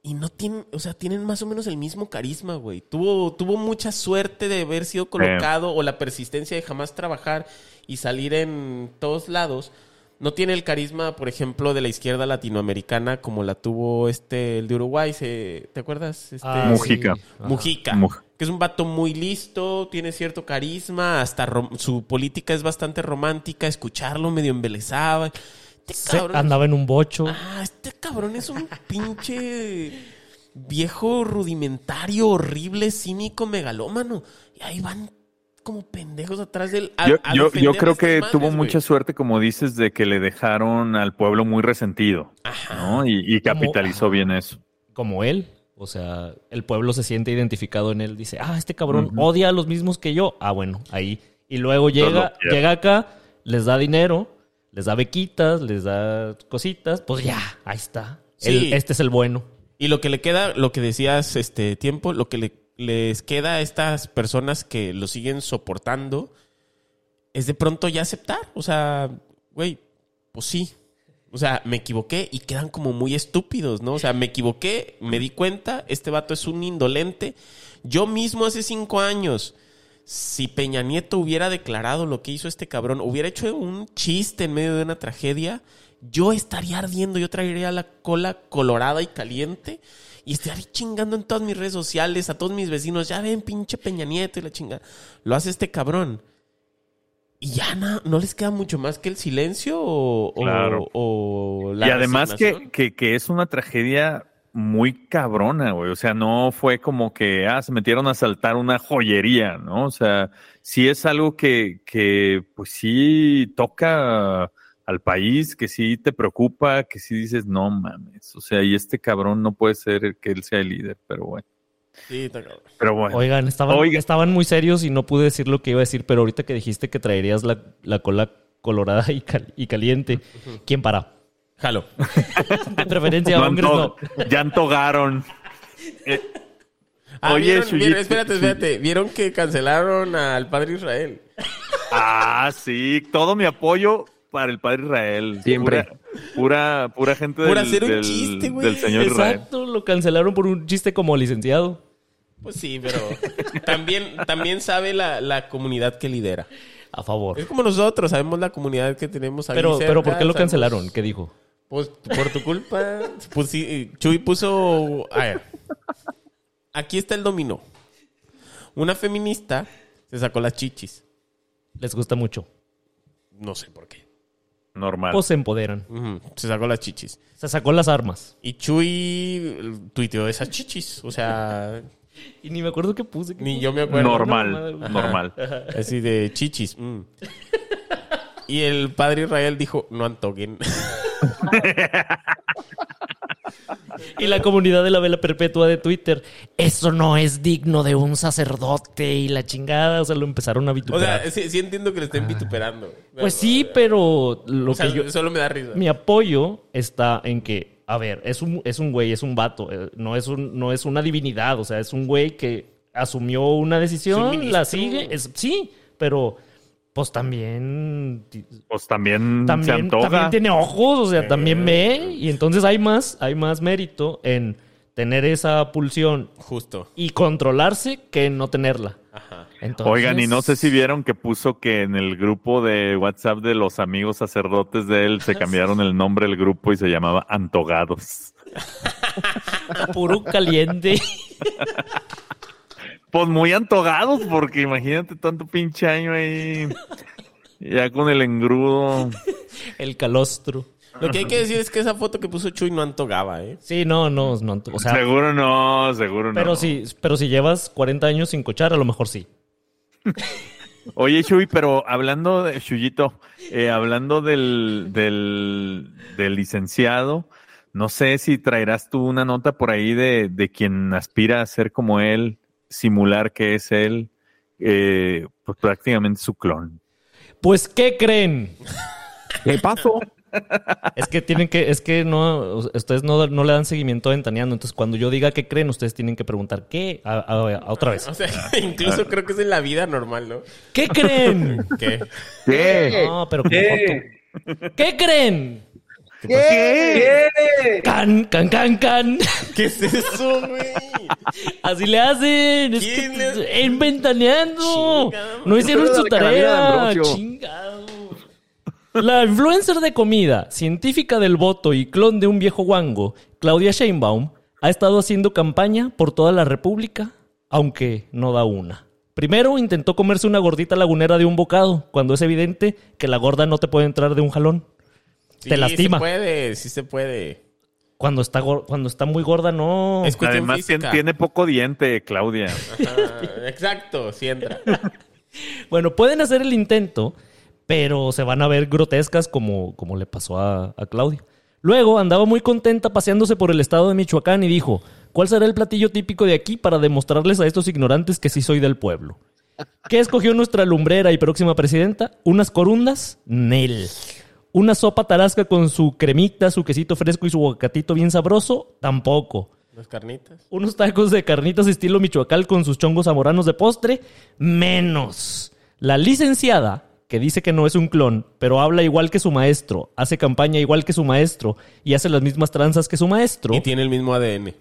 Y no tienen, o sea, tienen más o menos el mismo carisma, güey. Tuvo, tuvo mucha suerte de haber sido colocado o la persistencia de jamás trabajar y salir en todos lados. No tiene el carisma, por ejemplo, de la izquierda latinoamericana como la tuvo este, el de Uruguay. se- ¿Te acuerdas? Este, Ah, Mujica. sí. Mujica. Muj- Que es un vato muy listo, tiene cierto carisma, hasta rom- su política es bastante romántica, escucharlo medio embelezaba. Este Se- andaba en un bocho. Ah, este cabrón es un pinche viejo rudimentario, horrible, cínico, megalómano. Y ahí van como pendejos atrás del. a- Yo, a yo, yo creo que madres, tuvo mucha suerte, como dices, de que le dejaron al pueblo muy resentido, Ajá. ¿no? Y, y capitalizó Ajá. bien eso. como él. O sea, el pueblo se siente identificado en él. Dice, ah, este cabrón odia a los mismos que yo. Ah, bueno, ahí. Y luego llega, llega acá, les da dinero, les da bequitas, les da cositas. Pues ya, ahí está. Sí. El- este es el bueno. Y lo que le queda, lo que decías este tiempo, lo que le- les queda a estas personas que lo siguen soportando es de pronto ya aceptar. O sea, güey, pues sí. O sea, me equivoqué y quedan como muy estúpidos, ¿no? O sea, me equivoqué, me di cuenta, este vato es un indolente. Yo mismo hace cinco años, si Peña Nieto hubiera declarado lo que hizo este cabrón, hubiera hecho un chiste en medio de una tragedia, yo estaría ardiendo, yo traería la cola colorada y caliente y estaría chingando en todas mis redes sociales, a todos mis vecinos, ya ven pinche Peña Nieto y la chingada. Lo hace este cabrón. Y ya no, no les queda mucho más que el silencio o, Claro. o la y además que, que es una tragedia muy cabrona, güey. O sea, no fue como que, ah, se metieron a saltar una joyería, ¿no? O sea, sí es algo que, que pues sí toca al país, que sí te preocupa, que sí dices, no mames. O sea, y este cabrón no puede ser que él sea el líder, pero bueno. Sí, está cabrón. Pero bueno. Oigan, estaban, Oiga. estaban muy serios y no pude decir lo que iba a decir, pero ahorita que dijiste que traerías la, la cola colorada y, cal- y caliente, ¿quién para? Jalo. De preferencia, No hombres no. ya antogaron. Eh, Ah, Oye, ¿vieron, Chuyito, vieron- espérate, espérate. ¿Vieron que cancelaron al padre Israel? Ah, sí, todo mi apoyo para el padre Israel. Siempre. Pura, pura, pura gente Por del, hacer un del- chiste, güey. del señor Israel. Exacto, lo cancelaron por un chiste como licenciado. Pues sí, pero también, también sabe la, la comunidad que lidera. A favor. Es como nosotros, sabemos la comunidad que tenemos ahí Pero, cerca, pero ¿por qué lo sabemos- cancelaron? ¿Qué dijo? Pues por tu culpa. Pues sí, Chuy puso. A ver. Aquí está el dominó. Una feminista se sacó las chichis. Les gusta mucho. No sé por qué. Normal. Pues se empoderan. Ujú, Se sacó las chichis. Se sacó las armas. Y Chuy tuiteó esas chichis. O sea, Y ni me acuerdo qué puse. ¿qué ni puse? yo me acuerdo. normal, Ajá. normal. Así de chichis. mm. Y el padre Israel dijo, no antoquen. Y la comunidad de la vela perpetua de Twitter, eso no es digno de un sacerdote y la chingada, o sea, lo empezaron a O vituperar. sea, sí, sí entiendo que le estén vituperando. pues sí, pero lo O sea, que yo... solo me da risa. Mi apoyo está en que, a ver, es un, es un güey, es un vato, eh, no es, un, no es una divinidad, o sea, es un güey que asumió una decisión, la sigue, es, sí, pero pues también, Pues también, se también, antoja. también tiene ojos, o sea, también ve, y entonces hay más, hay más mérito en tener esa pulsión Justo. y controlarse que en no tenerla. Ajá. Entonces, Oigan, y no sé si vieron que puso que en el grupo de WhatsApp de los amigos sacerdotes de él se cambiaron el nombre del grupo y se llamaba Antogados. puro caliente. Pues muy antogados, porque imagínate tanto pinche año ahí. Ya con el engrudo. el calostro. Lo que hay que decir es que esa foto que puso Chuy no antogaba, ¿eh? Sí, no, no, no, o sea, seguro no, seguro no. Pero si, pero si llevas 40 años sin cochar, a lo mejor sí. Oye, Shui, pero hablando de Chuyito, eh, hablando del, del, del licenciado, no sé si traerás tú una nota por ahí de, de quien aspira a ser como él, simular que es él, eh, pues prácticamente su clon. Pues, ¿qué creen? ¿Qué pasó? Es que tienen que, es que no, ustedes no, no le dan seguimiento a Ventaneando. Entonces, cuando yo diga qué creen, ustedes tienen que preguntar qué. A, a- a otra vez. O sea, incluso creo que es en la vida normal, ¿no? ¿Qué creen? ¿Qué? ¿Qué? No, pero tú. ¿Qué creen? ¿Qué? Can, can, can, can. ¿Qué es eso, güey? Así le hacen. Es ¿Quién que le- en Ventaneando. Chingado. No hicieron su tarea. Chingado. La influencer de comida, científica del voto y clon de un viejo guango, Claudia Sheinbaum, ha estado haciendo campaña por toda la República, aunque no da una. Primero intentó comerse una gordita lagunera de un bocado, cuando es evidente que la gorda no te puede entrar de un jalón. Sí, Te lastima. se puede, sí se puede. Cuando está, cuando está muy gorda, no. Es Además física. tiene, tiene poco diente, Claudia. Ajá, exacto, sí entra. Bueno, pueden hacer el intento, pero se van a ver grotescas como, como le pasó a, a Claudia. Luego andaba muy contenta paseándose por el estado de Michoacán y dijo, ¿cuál será el platillo típico de aquí para demostrarles a estos ignorantes que sí soy del pueblo? ¿Qué escogió nuestra lumbrera y próxima presidenta? ¿Unas corundas? Nel. ¿Una sopa tarasca con su cremita, su quesito fresco y su aguacatito bien sabroso? Tampoco. Las carnitas. Unos tacos de carnitas estilo Michoacán con sus chongos zamoranos de postre, menos. La licenciada, que dice que no es un clon, pero habla igual que su maestro, hace campaña igual que su maestro y hace las mismas tranzas que su maestro, Y tiene el mismo ADN.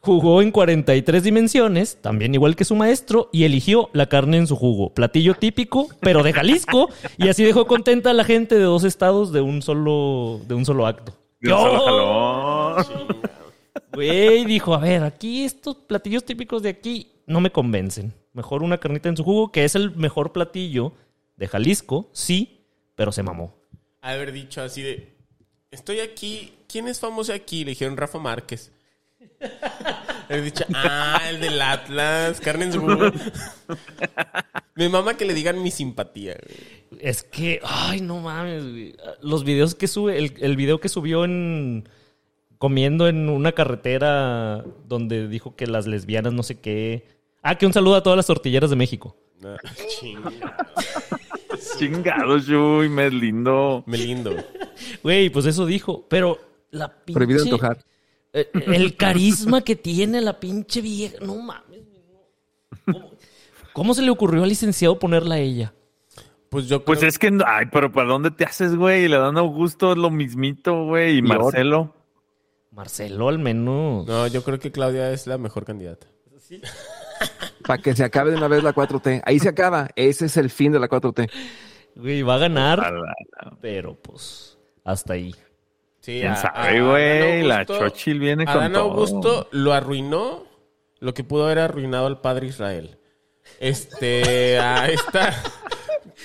Jugó en 43 dimensiones, también igual que su maestro, y eligió la carne en su jugo. Platillo típico, pero de Jalisco, y así dejó contenta a la gente de dos estados de un solo, de un solo acto. ¡Oh! Güey, dijo, a ver, aquí estos platillos típicos de aquí no me convencen. Mejor una carnita en su jugo, que es el mejor platillo de Jalisco, sí, pero se mamó. Haber dicho así de, estoy aquí, ¿quién es famoso aquí? Le dijeron Rafa Márquez. Haber dicho, ah, el del Atlas, carne en su jugo. Mi mamá que le digan mi simpatía. güey. Es que, ay, no mames, güey. Los videos que sube, el, el video que subió en comiendo en una carretera donde dijo que las lesbianas no sé qué. Ah, que un saludo a todas las tortilleras de México. Ah, chinga. Chingado, Shui, me lindo. Me lindo. Güey, pues eso dijo, pero la pinche... Prohibido antojar. Eh, El carisma que tiene la pinche vieja. No mames. ¿Cómo, cómo se le ocurrió al licenciado ponerla a ella? Pues yo creo Pues es que, no- ay, pero ¿para dónde te haces, güey? Le dan Augusto lo mismito, güey. Y. Marcelo. Marcelo, al menos. No, yo creo que Claudia es la mejor candidata. Para que se acabe de una vez la 4T. Ahí se acaba. Ese es el fin de la 4T. Güey, va a ganar, pero pues hasta ahí. Sí, ¿Quién a- sabe, a- güey? Adán La Augusto- Xochitl viene con Adán todo. Augusto lo arruinó lo que pudo haber arruinado al padre Israel. Este, a esta...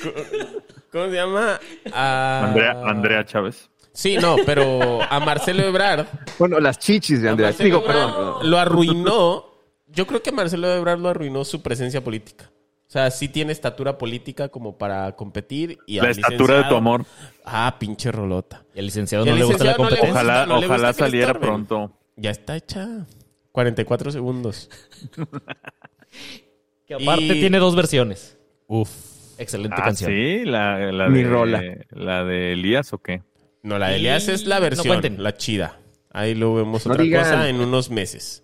¿Cómo se llama? A... Andrea, Andrea Chávez. Sí, no, pero a Marcelo Ebrard. Bueno, las chichis de Andrea. Digo, perdón. Lo arruinó. Yo creo que Marcelo Ebrard lo arruinó su presencia política. O sea, sí tiene estatura política como para competir. Y La estatura de tu amor. Ah, pinche rolota. Y al licenciado no le gusta la no competencia. gusta. Ojalá, no le ojalá saliera estorben. pronto. Ya está hecha. 44 segundos. Que aparte Y- tiene dos versiones. Uf. Excelente Ah, canción. sí, la, la Mi de rola. la de Elías o qué? No, la de Elías es la No versión, cuenten. la chida. Ahí lo vemos No otra digan. cosa en unos meses.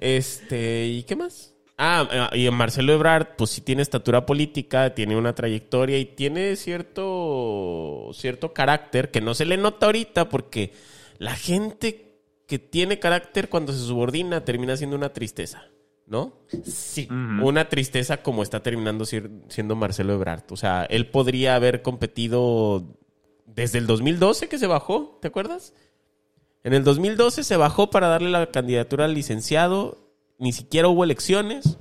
Este, ¿y qué más? Ah, y Marcelo Ebrard, pues sí tiene estatura política, tiene una trayectoria y tiene cierto, cierto carácter que no se le nota ahorita porque la gente que tiene carácter cuando se subordina termina siendo una tristeza, ¿no? Sí. Una tristeza como está terminando siendo Marcelo Ebrard. O sea, él podría haber competido desde el 2012 que se bajó, ¿te acuerdas? En el 2012 se bajó para darle la candidatura al licenciado, ni siquiera hubo elecciones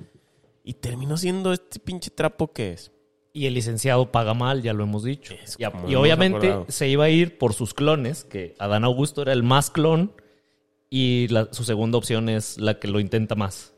y terminó siendo este pinche trapo que es. Y el licenciado paga mal, ya lo hemos dicho. Es Y, obviamente acordado. se iba a ir por sus clones, que Adán Augusto era el más clon y la- su segunda opción es la que lo intenta más.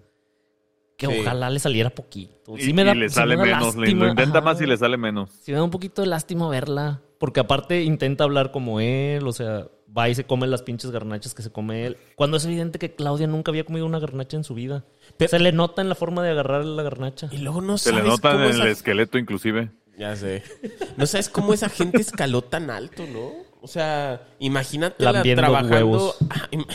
Que Sí. ojalá le saliera poquito. Sí y, me da, y le sí sale me da menos. le-. Lo intenta Ajá. más y le sale menos. Sí me da un poquito de lástima verla. Porque aparte intenta hablar como él, o sea, va y se come las pinches garnachas que se come él. Cuando es evidente que Claudia nunca había comido una garnacha en su vida. Pero- se le nota en la forma de agarrar la garnacha. Y luego no Se le sabes nota en el esqueleto inclusive. Ya sé. No sabes cómo esa gente escaló tan alto, ¿no? O sea, imagínate Lambiendo trabajando. huevos. Ah, im-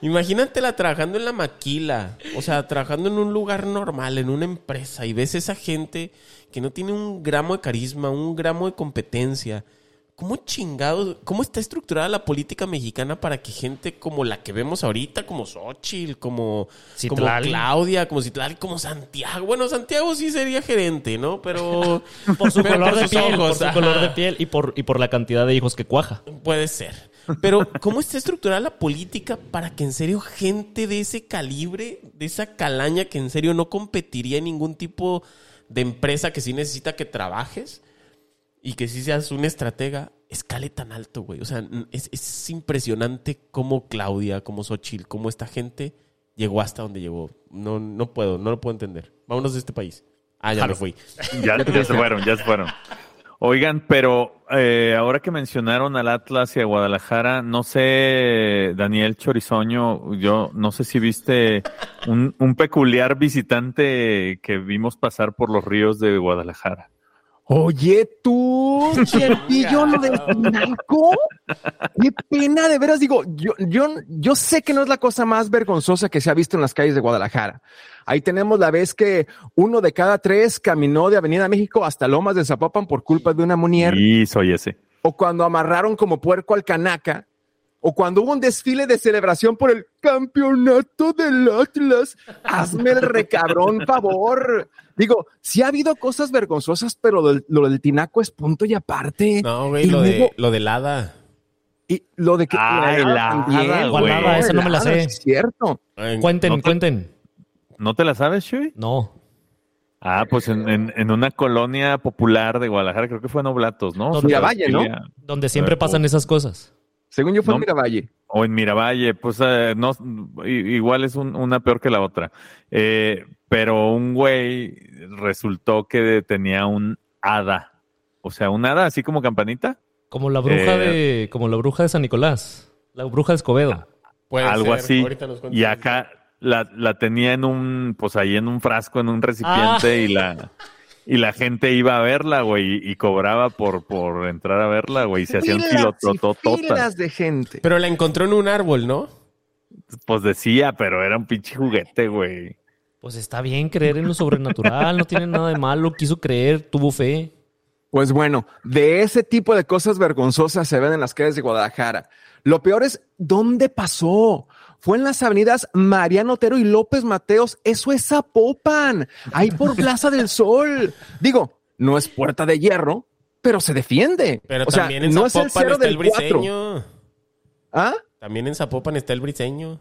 Imagínatela trabajando en la maquila, o sea, trabajando en un lugar normal, en una empresa, y ves esa gente que no tiene un gramo de carisma, un gramo de competencia. ¿Cómo chingados, cómo está estructurada la política mexicana para que gente como la que vemos ahorita, como Xochitl, como, como. Claudia, como Citlali, como Santiago? Bueno, Santiago sí sería gerente, ¿no? Pero... Por su pero color por de sus piel, ojos, por su color de piel y por, y por la cantidad de hijos que cuaja. Puede ser. Pero, ¿cómo está estructurada la política para que en serio gente de ese calibre, de esa calaña que en serio no competiría en ningún tipo de empresa que sí necesita que trabajes y que sí seas un estratega, escale tan alto, güey? O sea, es, es impresionante cómo Claudia, cómo Xochitl, cómo esta gente llegó hasta donde llegó. No, no puedo, no lo puedo entender. Vámonos de este país. Ah, ya me fui. Ya, ya se fueron, ya se fueron. Oigan, pero eh, ahora que mencionaron al Atlas y a Guadalajara, no sé, Daniel Chorizoño, yo no sé si viste un, un peculiar visitante que vimos pasar por los ríos de Guadalajara. Oye, tú, Chepillo, lo del naco. Qué pena, de veras. Digo, yo, yo, yo sé que no es la cosa más vergonzosa que se ha visto en las calles de Guadalajara. Ahí tenemos la vez que uno de cada tres caminó de Avenida México hasta Lomas de Zapopan por culpa de una munier. Y soy ese. O cuando amarraron como puerco al canaca. O cuando hubo un desfile de celebración por el campeonato del Atlas. Hazme el recabrón favor. Digo, sí ha habido cosas vergonzosas, pero lo del, lo del tinaco es punto y aparte. No, güey, Y lo, luego- de, lo del hada. Y lo de que Ah, la el helada hada, güey. Helada, esa no me la helada, sé. es cierto. En- Cuenten, no te- cuenten. ¿No te la sabes, Shui? No. Ah, pues en, en, en una colonia popular de Guadalajara, creo que fue en Oblatos, ¿no? Donde- ¿no? Donde siempre Eh, pasan esas cosas. Según yo fue en. Miravalle. O en Miravalle, pues eh, no, igual es un- una peor que la otra. Eh, pero un güey resultó que tenía un hada. O sea, un hada así como campanita. Como la bruja Eh, de. Como la bruja de San Nicolás. La bruja de Escobedo. puede algo ser. así. Y acá la, la tenía en un, pues ahí en un frasco, en un recipiente Ah. y la... Y la gente iba a verla, güey, y cobraba por, por entrar a verla, güey, y se hacía un Filas y kilototota. filas de gente. Pero la encontró en un árbol, ¿no? Pues decía, pero era un pinche juguete, güey. Pues está bien creer en lo sobrenatural. No tiene nada de malo. Quiso creer, tuvo fe. Pues bueno, de ese tipo de cosas vergonzosas se ven en las calles de Guadalajara. Lo peor es, ¿dónde pasó? Fue en las avenidas Mariano Otero y López Mateos. Eso es Zapopan, ahí por Plaza del Sol. Digo, no es puerta de hierro, pero se defiende. Pero o sea, también en no es el Zapopan cero está el del 4. briseño. ¿Ah? También en Zapopan está el briseño.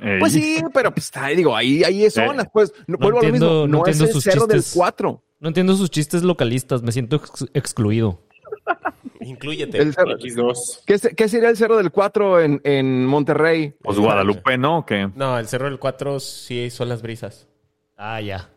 Ey. Pues sí, pero pues está, digo, ahí, ahí es Eh, zonas, pues. No, vuelvo a lo entiendo- mismo, no no, es entiendo el sus cero del chistes. 4. No entiendo sus chistes localistas. Me siento ex- excluido. Inclúyete. El cerro- X2. ¿Qué, se- qué sería el cero del 4 en, en Monterrey? Pues Guadalupe, ¿no? ¿O qué? No, el Cerro del 4 sí son las brisas. Ah, ya.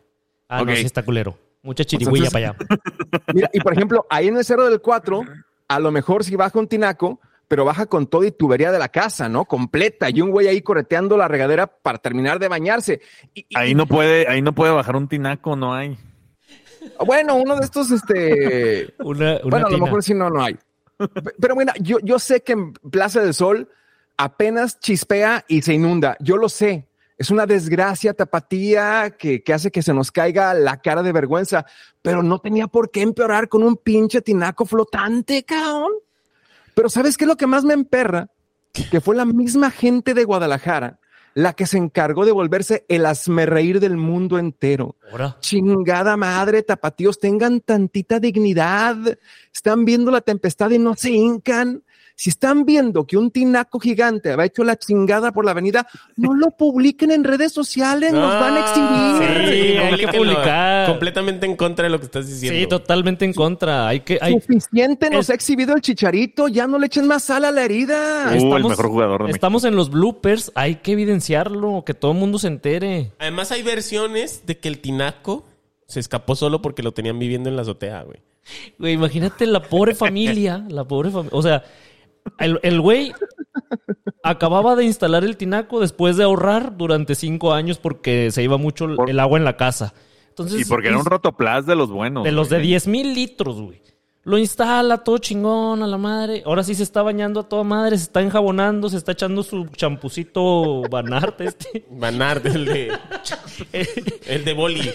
Ah, Ok. no, sí está culero. Mucha chirigüilla Entonces- para allá. Mira, y por ejemplo, ahí en el Cerro del 4, a lo mejor si baja un tinaco, pero baja con todo y tubería de la casa, ¿no? Completa. Y un güey ahí correteando la regadera para terminar de bañarse. Y- y- Ahí no puede, ahí no puede bajar un tinaco, no hay. Bueno, uno de estos, este. Una, una bueno, a lo tina. mejor sí no, no hay. Pero bueno, yo, yo sé que en Plaza del Sol apenas chispea y se inunda. Yo lo sé. Es una desgracia tapatía que, que hace que se nos caiga la cara de vergüenza, pero no tenía por qué empeorar con un pinche tinaco flotante, cabrón. Pero ¿sabes qué es lo que más me emperra? Que fue la misma gente de Guadalajara la que se encargó de volverse el asmerreír del mundo entero. Chingada madre, tapatíos, tengan tantita dignidad. Están viendo la tempestad y no se hincan. Si están viendo que un tinaco gigante había hecho la chingada por la avenida, no lo publiquen en redes sociales, nos van a exhibir. Sí, hay que publicar. Completamente en contra de lo que estás diciendo. Sí, totalmente en contra. Hay que. Hay, Suficiente nos Es- ha exhibido el chicharito, ya no le echen más sal a la herida. Uh, el mejor jugador de México. Estamos en los bloopers. Hay que evidenciarlo, que todo el mundo se entere. Además hay versiones de que el tinaco se escapó solo porque lo tenían viviendo en la azotea, güey. Güey, imagínate la pobre familia. La pobre familia. O sea, el el güey acababa de instalar el tinaco después de ahorrar durante cinco años porque se iba mucho el- Por- el agua en la casa. Entonces, Y porque era un rotoplas de los buenos. de los de güey. 10 mil litros, güey. Lo instala todo chingón a la madre. Ahora sí se está bañando a toda madre, se está enjabonando, se está echando su champucito banarte este. Manar el de, el de boli.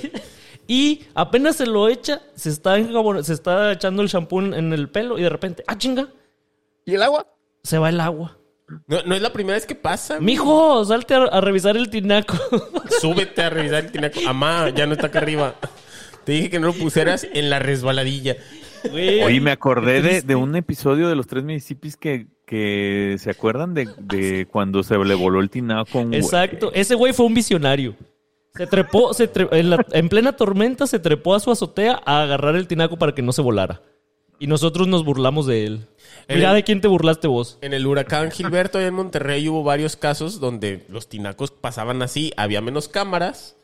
Y apenas se lo echa, se está enjabon- se está echando el champú en- en el pelo y de repente, ah, chinga, ¿Y el agua? se va el agua. No, no es la primera vez que pasa. güey. Mijo, salte a, a revisar el tinaco. Súbete a revisar el tinaco. Amá, ya no está acá arriba. Te dije que no lo pusieras en la resbaladilla. Güey. Oye, me acordé de, de un episodio de los tres municipios que, que se acuerdan de, de cuando se le voló el tinaco güey? Exacto, ese güey fue un visionario. Se trepó, se tre- en, la- en plena tormenta se trepó a su azotea a agarrar el tinaco para que no se volara. Y nosotros nos burlamos de él. Mira El- de quién te burlaste vos. En el huracán Gilberto, allá en Monterrey, hubo varios casos donde los tinacos pasaban así. Había menos cámaras,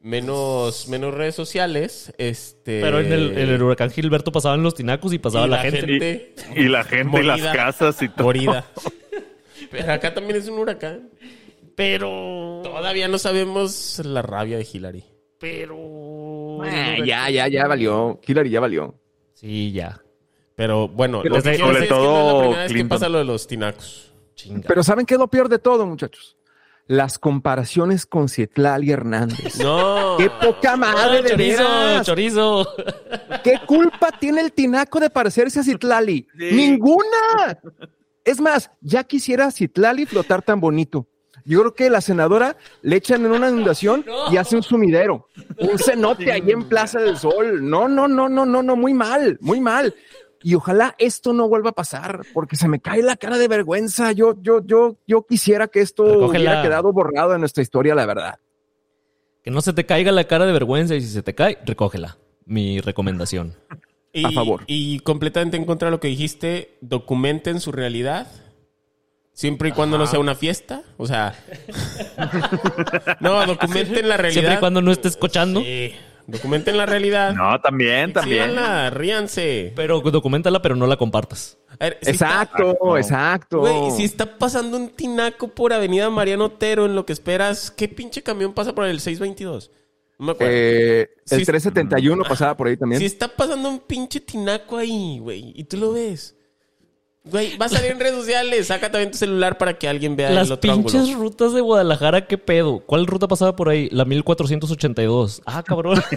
menos, menos redes sociales. Este, Pero en el, en el huracán Gilberto pasaban los tinacos y pasaba y la, gente. Y, y la gente y las casas y todo. Morida. Pero acá también es un huracán. Pero. Todavía no sabemos la rabia de Hillary. Pero. Ah, ya, ya, ya valió. Hillary ya valió. Sí, ya. Pero bueno, Pero lo que sobre quiero decir es que no es todo la primera vez que Clinton. pasa lo de los tinacos. Chinga. Pero ¿saben qué es lo peor de todo, muchachos? Las comparaciones con Citlali Hernández. No. ¡Qué poca madre Ah, de chorizo, veras! chorizo. ¿Qué culpa tiene el tinaco de parecerse a Citlali? ¡Ninguna! Es más, ya quisiera Citlali flotar tan bonito. Yo creo que la senadora le echan en una inundación y hace un sumidero. Un cenote ahí en Plaza del Sol. No, no, no, no, no, no, muy mal, muy mal. Y ojalá esto no vuelva a pasar, porque se me cae la cara de vergüenza. Yo, yo, yo, yo quisiera que esto Recógela. hubiera quedado borrado en nuestra historia, la verdad. Que no se te caiga la cara de vergüenza y si se te cae, recógela. Mi recomendación. Y, A favor. Y completamente en contra de lo que dijiste, documenten su realidad. Siempre y cuando no sea una fiesta. O sea. no, documenten la realidad. Siempre y cuando no estés cochando. Sí, documenten la realidad. No, también, también. Exhíbanla, ríanse. Pero documentala, pero no la compartas. A ver, si Exacto, Exacto. Güey, si está pasando un tinaco por Avenida Mariano Otero en lo que esperas, ¿qué pinche camión pasa por el 622? No me acuerdo. Eh, el Sí. 371 pasaba por ahí también. Si está pasando un pinche tinaco ahí, güey, y tú lo ves. Güey, va a salir en redes sociales. Saca también tu celular para que alguien vea Las el otro pinches ángulo. rutas de Guadalajara, ¿qué pedo? ¿Cuál ruta pasaba por ahí? La 1482. Ah, cabrón.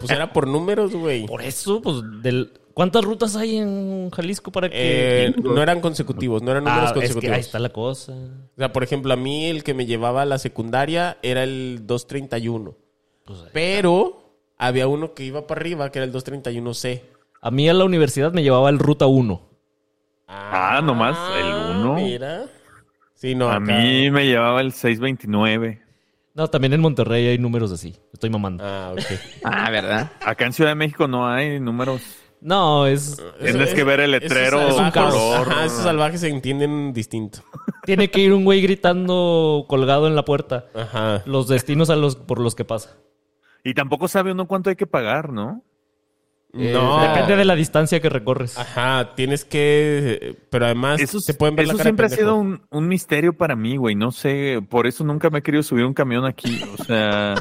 Pues era por números, güey. por eso, pues, del... ¿cuántas rutas hay en Jalisco para que... Eh, no eran consecutivos, no eran números Ah, es que consecutivos. ahí está la cosa. O sea, por ejemplo, a mí el que me llevaba a la secundaria era el 231. Pues. Pero había uno que iba para arriba, que era el 231C. A mí a la universidad me llevaba el Ruta 1. Ah, nomás, el uno. Mira. Sí, no. A acá- mí me llevaba el 629. No, también en Monterrey hay números así. Estoy mamando. Ah, ok. Ah, ¿verdad? Acá en Ciudad de México no hay números. No, es... Tienes que ver el letrero, esos salvajes- color. Ajá, esos salvajes se entienden distinto. Tiene que ir un güey gritando colgado en la puerta Ajá. los destinos a los por los que pasa. Y tampoco sabe uno cuánto hay que pagar, ¿no? Eh, No. Depende de la distancia que recorres. Ajá, tienes que. Pero además Eso, te pueden ver eso la cara siempre ha sido un, un misterio para mí, güey. No sé, por eso nunca me he querido subir un camión aquí. O sea,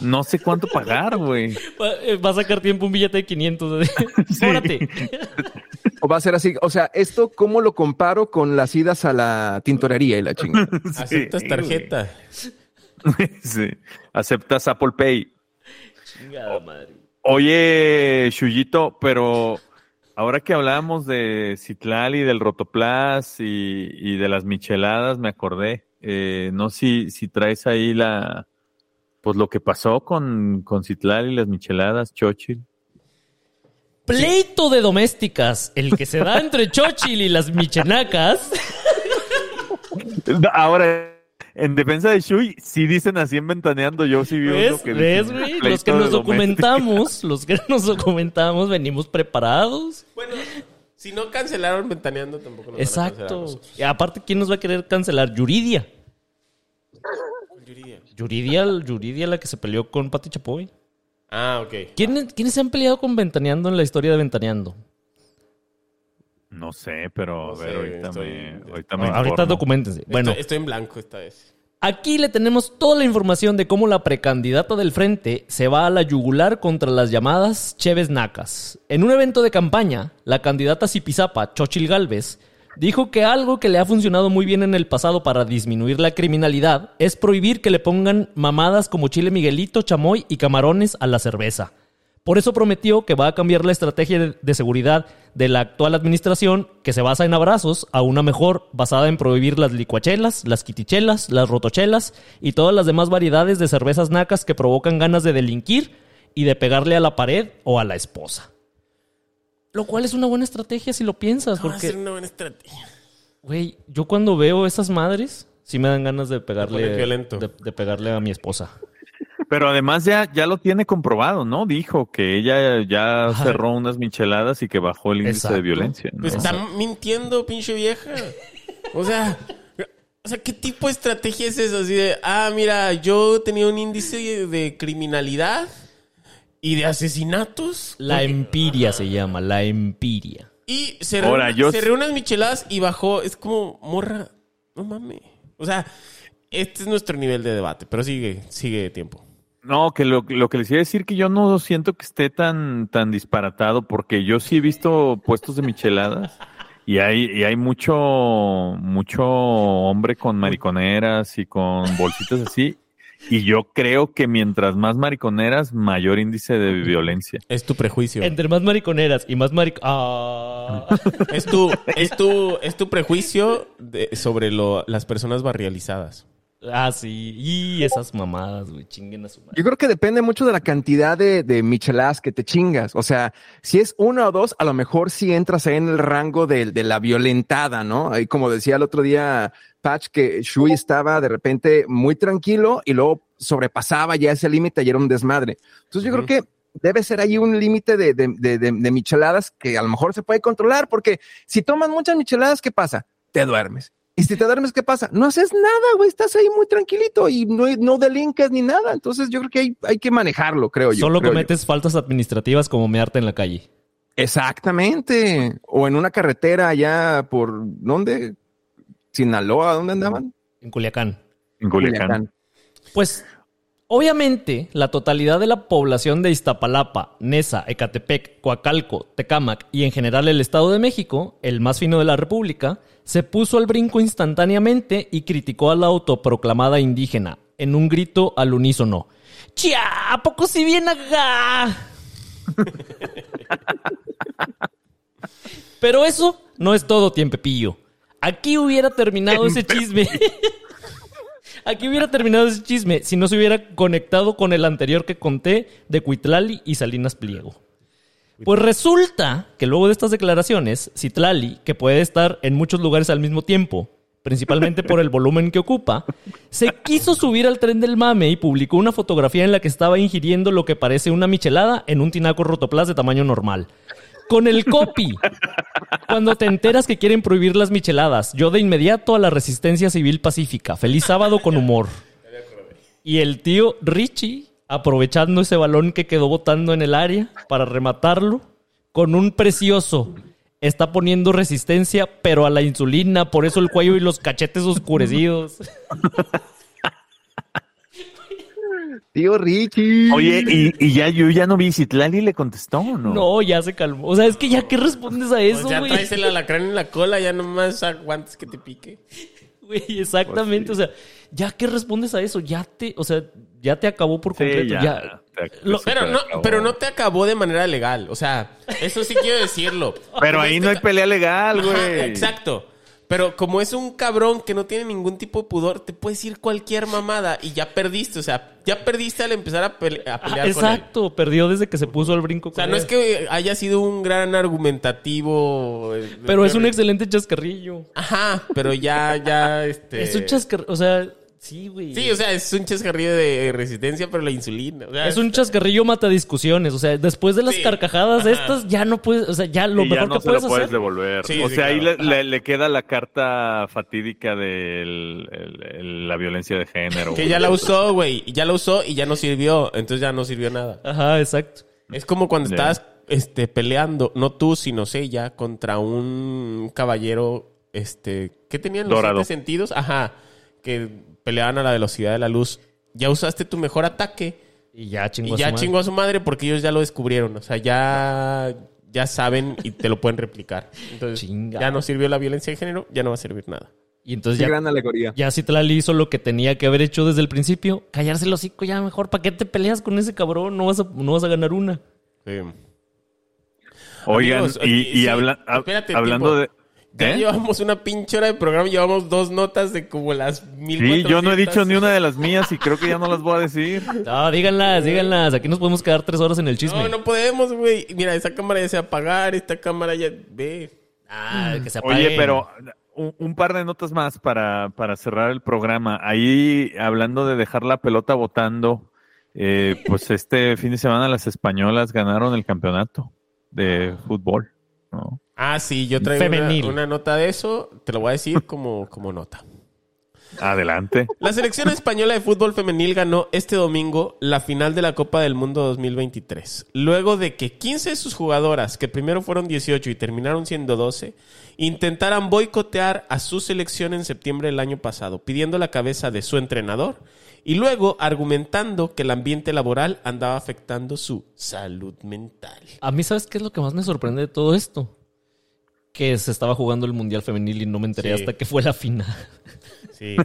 no sé cuánto pagar, güey. Va, eh, va a sacar tiempo un billete de 500. Sí. O va a ser así. O sea, esto, ¿cómo lo comparo con las idas a la tintorería y la chingada? Aceptas tarjeta. Sí. Aceptas Apple Pay. Chingada madre. Oye, Chuyito, pero ahora que hablábamos de Citlali, del Rotoplas y, y de las micheladas, me acordé. Eh, no sé si, si traes ahí la, pues lo que pasó con, con Citlali y las micheladas, Chochil. Pleito de domésticas, el que se da entre Chochil y las michenacas. Ahora, en defensa de Shui, sí dicen así en Ventaneando, yo sí vi uno ¿Ves? que ¿Ves, dice, güey? "Pleito Los que nos doméstica". documentamos, los que nos documentamos, venimos preparados. Bueno, si no cancelaron ventaneando, tampoco nos van a Exacto. Y aparte, ¿quién nos va a querer cancelar? Yuridia. Yuridia. Yuridia, Yuridia la que se peleó con Pati Chapoy. Ah, ok. ¿Quién- ¿Quiénes se han peleado con Ventaneando en la historia de Ventaneando? No sé, pero No a ver, sé, ahorita estoy- me, ahorita me ahorita documentense. Bueno, Estoy, estoy en blanco esta vez. Aquí le tenemos toda la información de cómo la precandidata del frente se va a la yugular contra las llamadas Cheves Nacas. En un evento de campaña, la candidata Zipizapa, Chochil Galvez, dijo que algo que le ha funcionado muy bien en el pasado para disminuir la criminalidad es prohibir que le pongan mamadas como chile miguelito, chamoy y camarones a la cerveza. Por eso prometió que va a cambiar la estrategia de- seguridad de la actual administración, que se basa en abrazos, a una mejor, basada en prohibir las licuachelas, las quitichelas, las rotochelas y todas las demás variedades de cervezas nacas que provocan ganas de delinquir y de pegarle a la pared o a la esposa. Lo cual es una buena estrategia si lo piensas, ser porque, una buena estrategia. güey, yo cuando veo esas madres, sí me dan ganas de pegarle, de pegarle a mi esposa. Pero además ya, ya lo tiene comprobado, ¿no? Dijo que ella ya cerró unas micheladas y que bajó el índice Exacto. de violencia. ¿no? Pues está mintiendo, pinche vieja. O sea, o sea, ¿qué tipo de estrategia es eso? Así de, ah, mira, yo tenía un índice de criminalidad y de asesinatos. La empiria se llama, la empiria. Y se Ahora, yo- unas micheladas y bajó. Es como, morra, no mames. O sea, este es nuestro nivel de debate, pero sigue, sigue tiempo. No, que lo, lo que les iba a decir que yo no siento que esté tan, tan disparatado porque yo sí he visto puestos de micheladas y hay, y hay mucho, mucho hombre con mariconeras y con bolsitas así. Y yo creo que mientras más mariconeras, mayor índice de violencia. Es tu prejuicio. Entre más mariconeras y más maric... Ah. Es tu, es tu, es tu prejuicio de- sobre lo- las personas barrializadas. Ah, sí. Y esas mamadas, güey. Chinguen a su madre. Yo creo que depende mucho de la cantidad de, de micheladas que te chingas. O sea, si es una o dos, a lo mejor sí entras ahí en el rango de, de la violentada, ¿no? Ahí como decía el otro día Patch, que Shui estaba de repente muy tranquilo y luego sobrepasaba ya ese límite y era un desmadre. Entonces yo creo que debe ser ahí un límite de, de, de, de- de micheladas que a lo mejor se puede controlar, porque si tomas muchas micheladas, ¿qué pasa? Te duermes. Y si te duermes, ¿qué pasa? No haces nada, güey, estás ahí muy tranquilito y no, no delinques ni nada. Entonces yo creo que hay, hay que manejarlo, creo yo. Solo creo yo. cometes faltas administrativas como mearte en la calle. Exactamente. O en una carretera allá por, ¿dónde? Sinaloa, ¿dónde andaban? En Culiacán. En Culiacán. Pues, obviamente, la totalidad de la población de Iztapalapa, Nesa, Ecatepec, Coacalco, Tecámac y en general el Estado de México, el más fino de la República, se puso al brinco instantáneamente y criticó a la autoproclamada indígena en un grito al unísono. ¡Chia! ¿A poco si bien acá? Pero eso no es todo, tiempepillo. Aquí hubiera terminado ese chisme. Aquí hubiera terminado ese chisme si no se hubiera conectado con el anterior que conté de Cuitlali y Salinas Pliego. Pues resulta que luego de estas declaraciones, Citlali, que puede estar en muchos lugares al mismo tiempo, principalmente por el volumen que ocupa, se quiso subir al tren del mame y publicó una fotografía en la que estaba ingiriendo lo que parece una michelada en un tinaco rotoplas de tamaño normal. Con el copy. Cuando te enteras que quieren prohibir las micheladas, yo de inmediato a la resistencia civil pacífica. Feliz sábado con humor. Y el tío Richie aprovechando ese balón que quedó botando en el área para rematarlo con un precioso. Está poniendo resistencia, pero a la insulina, por eso el cuello y los cachetes oscurecidos. Tío Richie. Oye, y, y ya yo ya no vi Citlali le contestó, ¿o ¿no? No, ya se calmó. O sea, es que ya qué respondes a eso, Pues ya güey. traes el alacrán en la cola, ya nomás aguantes que te pique. Güey, exactamente. O sea, ya qué respondes a eso. Ya te, o sea, ya te acabó por Sí, completo. ya. ya. Te- Lo- te Pero no, pero no te acabó de manera legal. O sea, eso sí quiero decirlo. Pero ahí este no hay pelea legal, Ajá, güey. exacto. Pero como es un cabrón que no tiene ningún tipo de pudor, te puedes ir cualquier mamada y ya perdiste. O sea, ya perdiste al empezar a, pele- a Ah, pelear con él. exacto, perdió desde que se puso al brinco. O sea, con no es que haya sido un gran argumentativo. eh, Pero es un excelente chascarrillo. Ajá, pero ya, ya, este... Es un chascarrillo, o sea, sí, güey. Sí, o sea, es un chascarrillo de resistencia, pero la insulina. o sea, es un chascarrillo mata discusiones. O sea, después de las Sí. carcajadas estas, ya no puedes, o sea, ya lo y ya mejor no que se lo puedes puedes hacer. devolver. Sí, o sí, sea, ahí le, le- le queda la carta fatídica de la violencia de género. Que ya la usó, güey. y Ya la usó y ya no sirvió. Entonces ya no sirvió nada. Ajá, exacto. Es como cuando Ya. estabas este, peleando, no tú, sino ella, contra un caballero, este, ¿qué tenían los Dorado. siete sentidos? Ajá, que peleaban a la velocidad de la luz. Ya usaste tu mejor ataque Y ya chingó y a ya su madre. chingó a su madre porque ellos ya lo descubrieron. O sea, ya, ya saben y te lo pueden replicar. Entonces, Chinga. ya no sirvió la violencia de género, ya no va a servir nada. Y entonces Qué ya, gran alegoría. ya Citlali hizo lo que tenía que haber hecho desde el principio. Callarse el hocico ya mejor. ¿Para qué te peleas con ese cabrón? No vas a, no vas a ganar una. Sí. Oigan, Amigos, y, y sí, habla- hab- espérate, hablando de... Ya ¿Eh? llevamos una pinche hora de programa llevamos dos notas de como las mil Sí, yo no he dicho ni una de las mías y creo que ya no las voy a decir. No, díganlas, díganlas. Aquí nos podemos quedar tres horas en el chisme. No, no podemos, güey. Mira, esa cámara ya se va a apagar, esta cámara ya... Ve. Ah, que se Oye, apaguen. pero un, un par de notas más para, para cerrar el programa. Ahí, hablando de dejar la pelota votando, eh, pues este fin de semana las españolas ganaron el campeonato de fútbol. ¿no? Ah, sí, yo traigo una, una nota de eso. Te lo voy a decir como, como nota. Adelante. La selección española de fútbol femenil ganó este domingo la final de la Copa del Mundo 2023. Luego de que 15 de sus jugadoras, que primero fueron 18 y terminaron siendo 12, intentaran boicotear a su selección en septiembre del año pasado, pidiendo la cabeza de su entrenador y luego argumentando que el ambiente laboral andaba afectando su salud mental. A mí, ¿sabes qué es lo que más me sorprende de todo esto? Que se estaba jugando el Mundial Femenil y no me enteré Sí. hasta que fue la final. Sí.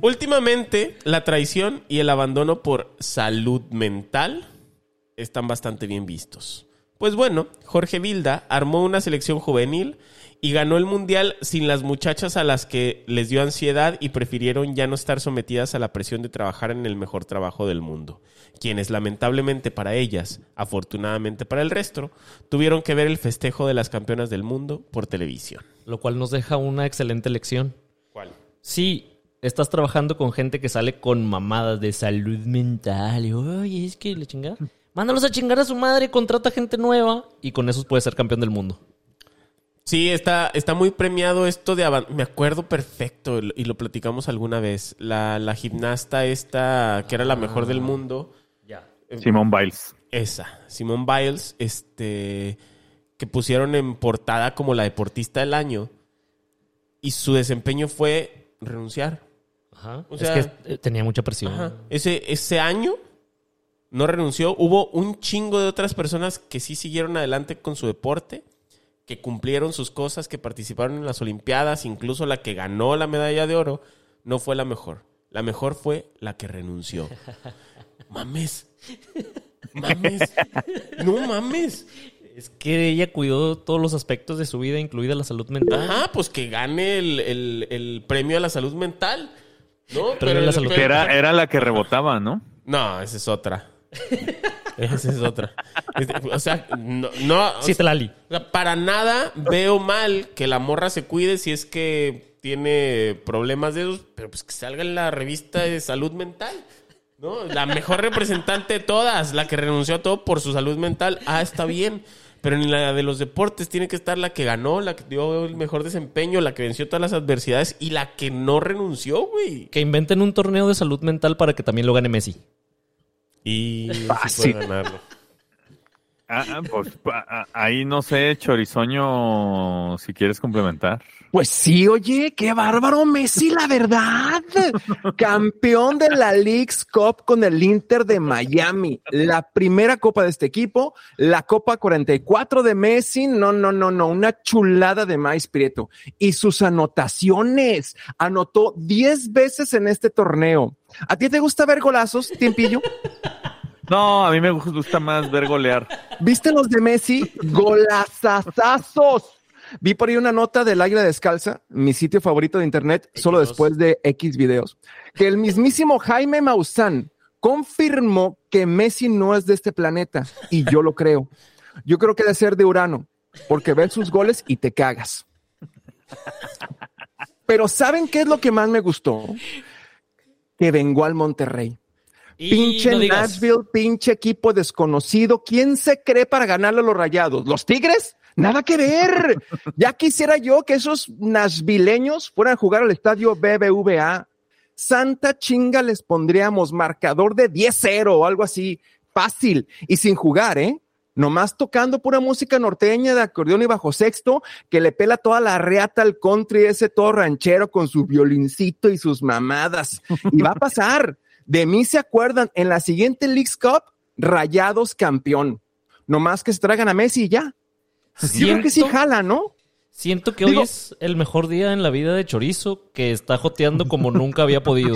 Últimamente, la traición y el abandono por salud mental están bastante bien vistos. Pues bueno, Jorge Vilda armó una selección juvenil y ganó el mundial sin las muchachas a las que les dio ansiedad y prefirieron ya no estar sometidas a la presión de trabajar en el mejor trabajo del mundo. Quienes lamentablemente para ellas, afortunadamente para el resto, tuvieron que ver el festejo de las campeonas del mundo por televisión. Lo cual nos deja una excelente lección. ¿Cuál? Sí, estás trabajando con gente que sale con mamadas de salud mental. Y, oye, es que le chingada. Mándalos a chingar a su madre, contrata gente nueva y con esos puedes ser campeón del mundo. Sí, está, está muy premiado esto de avan- Me acuerdo perfecto y lo platicamos alguna vez. La, la gimnasta esta, que era la mejor del mundo. Ya. Simón Biles. Esa, Simone Biles, este, que pusieron en portada como la deportista del año. Y su desempeño fue renunciar. Ajá. O es sea- que eh, tenía mucha presión. Ajá. Ese, ese año no renunció. Hubo un chingo de otras personas que sí siguieron adelante con su deporte, que cumplieron sus cosas, que participaron en las Olimpiadas, incluso la que ganó la medalla de oro, no fue la mejor. La mejor fue la que renunció. Mames. Mames. No mames. Es que ella cuidó todos los aspectos de su vida, incluida la salud mental. Ajá, pues que gane el, el- el premio a la salud mental. ¿No? A la salud Que era, era la que rebotaba, ¿no? No, esa es otra. esa es otra. Este, O sea, no, Sí, o sea, para nada veo mal que la morra se cuide si es que tiene problemas de esos, pero pues que salga en la revista de salud mental. ¿No? La mejor representante de todas, la que renunció a todo por su salud mental. Ah, está bien. Pero en la de los deportes tiene que estar la que ganó, la que dio el mejor desempeño, la que venció todas las adversidades y la que no renunció, güey. Que inventen un torneo de salud mental para que también lo gane Messi. Y sí Fácil. puede ganarlo. Ah, ah, pues ah, ahí no sé, Chorizoño, si quieres complementar. Pues sí, oye, qué bárbaro Messi, la verdad. Campeón de la League's Cup con el Inter de Miami. La primera copa de este equipo, la Copa 44 de Messi. No, no, no, no, una chulada de Maíz Prieto. Y sus anotaciones. Anotó 10 veces en este torneo. ¿A ti te gusta ver golazos, Tiempillo? No, a mí me gusta más ver golear. ¿Viste los de Messi? Golazazazos. Vi por ahí una nota del Águila Descalza, mi sitio favorito de internet, solo X2. después de X videos, que el mismísimo Jaime Maussan confirmó que Messi no es de este planeta y yo lo creo. Yo creo que debe ser de Urano, porque ves sus goles y te cagas. Pero ¿saben qué es lo que más me gustó? Que vengó al Monterrey. Y Pinche no Nashville, pinche equipo desconocido. ¿Quién se cree para ganarle a los rayados? ¿Los Tigres? Nada que ver. Ya quisiera yo que esos nashvileños fueran a jugar al estadio BBVA. Santa chinga les pondríamos marcador de 10-0 o algo así. Fácil. Y sin jugar, ¿eh? Nomás tocando pura música norteña de acordeón y bajo sexto, que le pela toda la reata al country ese todo ranchero con su violincito y sus mamadas. Y va a pasar. De mí se acuerdan en la siguiente League's Cup, Rayados campeón. Nomás que se tragan a Messi y ya. Yo creo que sí Siento- jala, ¿no? Siento que Digo- hoy es el mejor día en la vida de Chorizo, que está joteando como nunca había podido.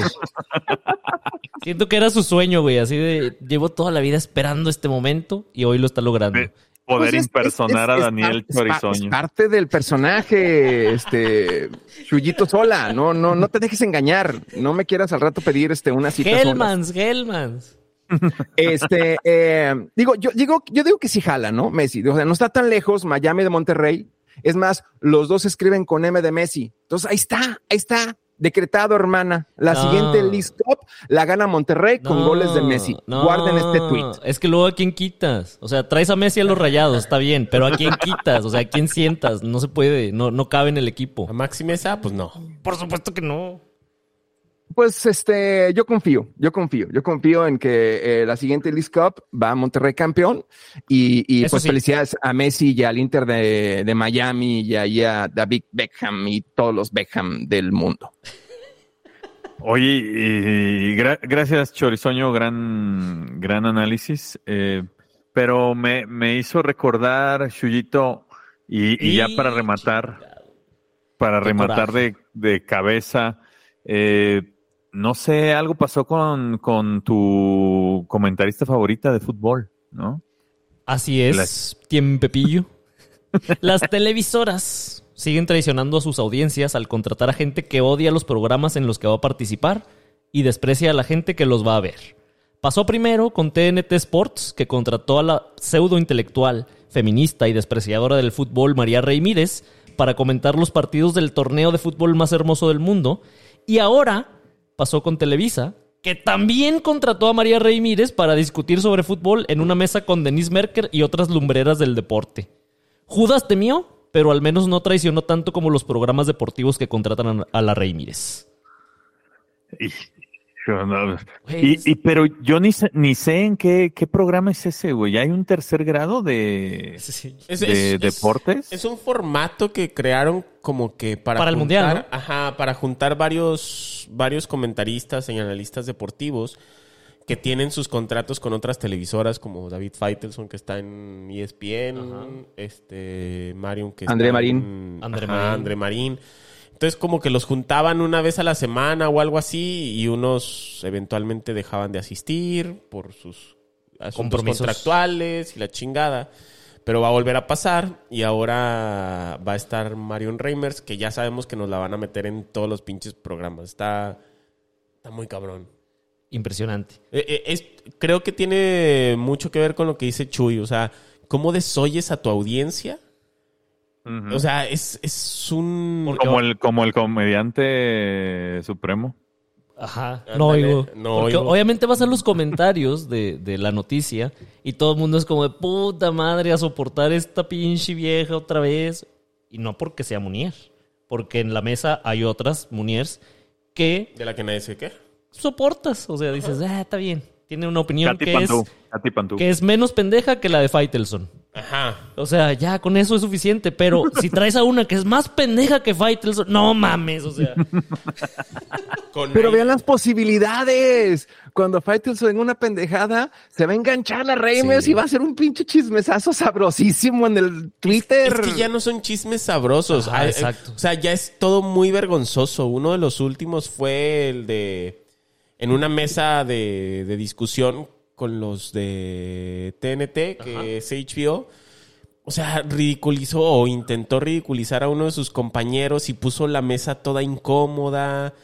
Siento que era su sueño, güey, así de llevo toda la vida esperando este momento y hoy lo está logrando. Poder Pues es- impersonar es- es- a Daniel par- es par- Es Chorizoño. parte del personaje, este, Chuyito Sola. No, no, no te dejes engañar. No me quieras al rato pedir este, una cita. sola. Hellmans, Hellmans. Este, eh, digo, yo digo, yo digo que sí jala, ¿no? Messi. O sea, no está tan lejos Miami de Monterrey. Es más, los dos escriben con M de Messi. Entonces, ahí está, ahí está. Decretado, hermana. La No. siguiente League Cup la gana Monterrey con No, goles de Messi. no. Guarden este tweet. Es que luego a quién quitas. O sea, traes a Messi a los rayados, está bien, pero a quién quitas, o sea, a quién sientas. No se puede, no, no cabe en el equipo. ¿A Maxi Mesa? Pues no. Por supuesto que no. Pues este, yo confío, yo confío, yo confío en que eh, la siguiente League Cup va a Monterrey campeón y, y pues sí. felicidades a Messi y al Inter de, de Miami y ahí a David Beckham y todos los Beckham del mundo. Oye, y gra- gracias Chorizoño, gran, gran análisis. eh, pero me, me hizo recordar, Chuyito, y, y ya para rematar, para Qué rematar de, de cabeza, eh, no sé, algo pasó con, con tu comentarista favorita de fútbol, ¿no? Así es, Las- tiempepillo. Las televisoras siguen traicionando a sus audiencias al contratar a gente que odia los programas en los que va a participar y desprecia a la gente que los va a ver. Pasó primero con TNT Sports, que contrató a la pseudo intelectual, feminista y despreciadora del fútbol María Reimírez para comentar los partidos del torneo de fútbol más hermoso del mundo. Y ahora pasó con Televisa, que también contrató a María Reimírez para discutir sobre fútbol en una mesa con Denise Merker y otras lumbreras del deporte. Judas temió, pero al menos no traicionó tanto como los programas deportivos que contratan a- la Reimírez. Y, yo no- Güey, y- y- pero yo ni sé, ni sé en qué, qué programa es ese, güey. ¿Hay un tercer grado de, Sí. Es, de es- deportes? Es un formato que crearon como que para, Para el juntar- Mundial, Ajá, para juntar varios, varios comentaristas y analistas deportivos que tienen sus contratos con otras televisoras como David Feitelson que está en ESPN, este Marion que André está Marín. en- André ajá, Marín. André Marín. Entonces como que los juntaban una vez a la semana o algo así y unos eventualmente dejaban de asistir por sus asuntos Compromisos. contractuales y la chingada. Pero va a volver a pasar y ahora va a estar Marion Reimers, que ya sabemos que nos la van a meter en todos los pinches programas. Está, está muy cabrón. Impresionante. Eh, es, creo que tiene mucho que ver con lo que dice Chuy. O sea, ¿cómo desoyes a tu audiencia? O sea, es, es un... como el, como el comediante supremo. Ajá, no oigo. no Porque oigo. obviamente vas a los comentarios de, de la noticia y todo el mundo es como de puta madre a soportar esta pinche vieja otra vez. Y no porque sea Munier, porque en la mesa hay otras Muniers que De la que nadie se qué. soportas. O sea, dices, ah, está bien. tiene una opinión Katy que es, Pantú. Katy Pantú. que es menos pendeja que la de Faitelson. Ajá. O sea, ya con eso es suficiente, pero si traes a una que es más pendeja que Faitelson, no mames, o sea. Con Pero vean las posibilidades. Cuando Faitelson en una pendejada, se va a enganchar a Reimers Sí. y va a hacer un pinche chismesazo sabrosísimo en el Twitter. Es que ya no son chismes sabrosos. Ajá, Ah, eh, exacto. O sea, ya es todo muy vergonzoso. Uno de los últimos fue el de. En una mesa de, de discusión con los de TNT, que es HBO. O sea, ridiculizó o intentó ridiculizar a uno de sus compañeros y puso la mesa toda incómoda.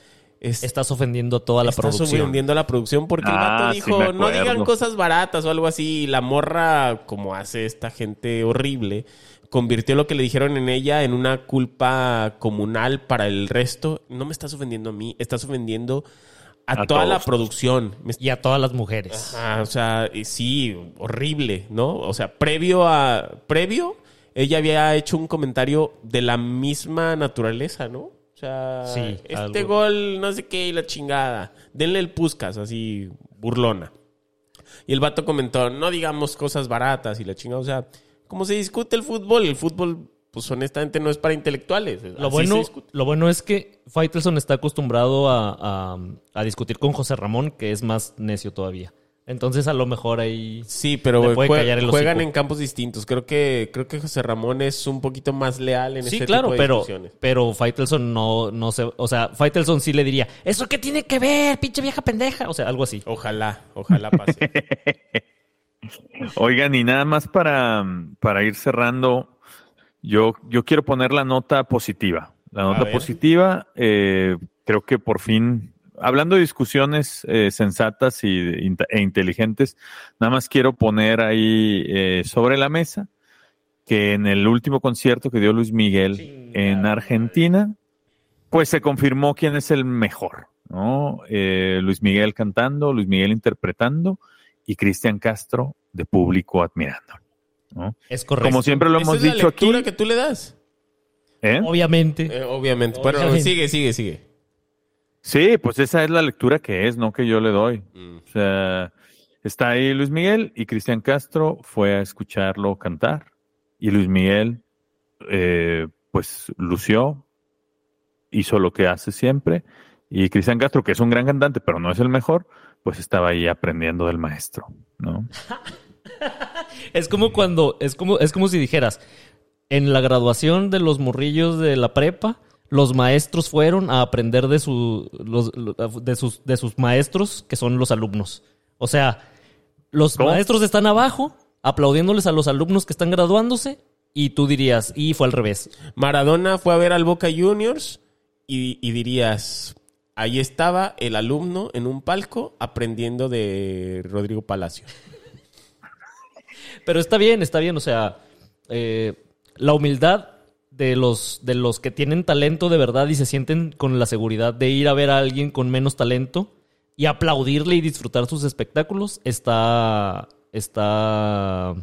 Es- Estás ofendiendo a toda la Estás producción. ofendiendo a la producción porque el Ah, vato dijo, no digan acuerdo". cosas baratas o algo así. Y la morra, como hace esta gente horrible, convirtió lo que le dijeron en ella en una culpa comunal para el resto. No me estás ofendiendo a mí, estás ofendiendo a, A toda la producción. Y a todas las mujeres. Ajá, o sea, sí, horrible, ¿no? O sea, previo a. Previo, ella había hecho un comentario de la misma naturaleza, ¿no? O sea, Sí, este algo. gol, no sé qué, y la chingada. Denle el puscas, así, burlona. Y el vato comentó, no digamos cosas baratas y la chingada. O sea, como se discute el fútbol, el fútbol, pues honestamente no es para intelectuales. Lo Así bueno, lo bueno es que Faitelson está acostumbrado a, a- a discutir con José Ramón, que es más necio todavía. Entonces, a lo mejor ahí. Sí, pero Le puede jue- callar el juegan en campos distintos. Creo que, creo que José Ramón es un poquito más leal en Sí, este claro, tipo de pero, discusiones. pero Faitelson no, no se. O sea, Faitelson sí le diría: ¿Eso qué tiene que ver, pinche vieja pendeja? O sea, algo así. Ojalá, ojalá pase. Oigan, y nada más para, para ir cerrando, yo, yo quiero poner la nota positiva. La nota positiva, eh, creo que por fin, hablando de discusiones eh, sensatas y, e inteligentes, nada más quiero poner ahí eh, sobre la mesa que en el último concierto que dio Luis Miguel en Argentina, pues se confirmó quién es el mejor, ¿no? Eh, Luis Miguel cantando, Luis Miguel interpretando y Cristian Castro de público admirándolo, ¿no? Es correcto. Como siempre lo Esa hemos es la dicho aquí, lectura que tú le das. ¿eh? Obviamente. Eh, obviamente. Pero Obviamente. sigue, sigue, sigue. Sí, pues esa es la lectura que es, no que yo le doy. Mm. O sea, está ahí Luis Miguel y Cristian Castro fue a escucharlo cantar y Luis Miguel, eh, pues lució, hizo lo que hace siempre y Cristian Castro, que es un gran cantante, pero no es el mejor, pues estaba ahí aprendiendo del maestro, ¿no? Es como cuando, es como, es como si dijeras, en la graduación de los morrillos de la prepa, los maestros fueron a aprender de, su, los- de, sus, de sus maestros, que son los alumnos. O sea, los ¿Cómo? maestros están abajo, aplaudiéndoles a los alumnos que están graduándose, y tú dirías, y fue al revés. Maradona fue a ver al Boca Juniors y, y dirías, ahí estaba el alumno en un palco aprendiendo de Rodrigo Palacio. Pero está bien, está bien. O sea, eh, la humildad de los, de los que tienen talento de verdad y se sienten con la seguridad de ir a ver a alguien con menos talento y aplaudirle y disfrutar sus espectáculos está. está.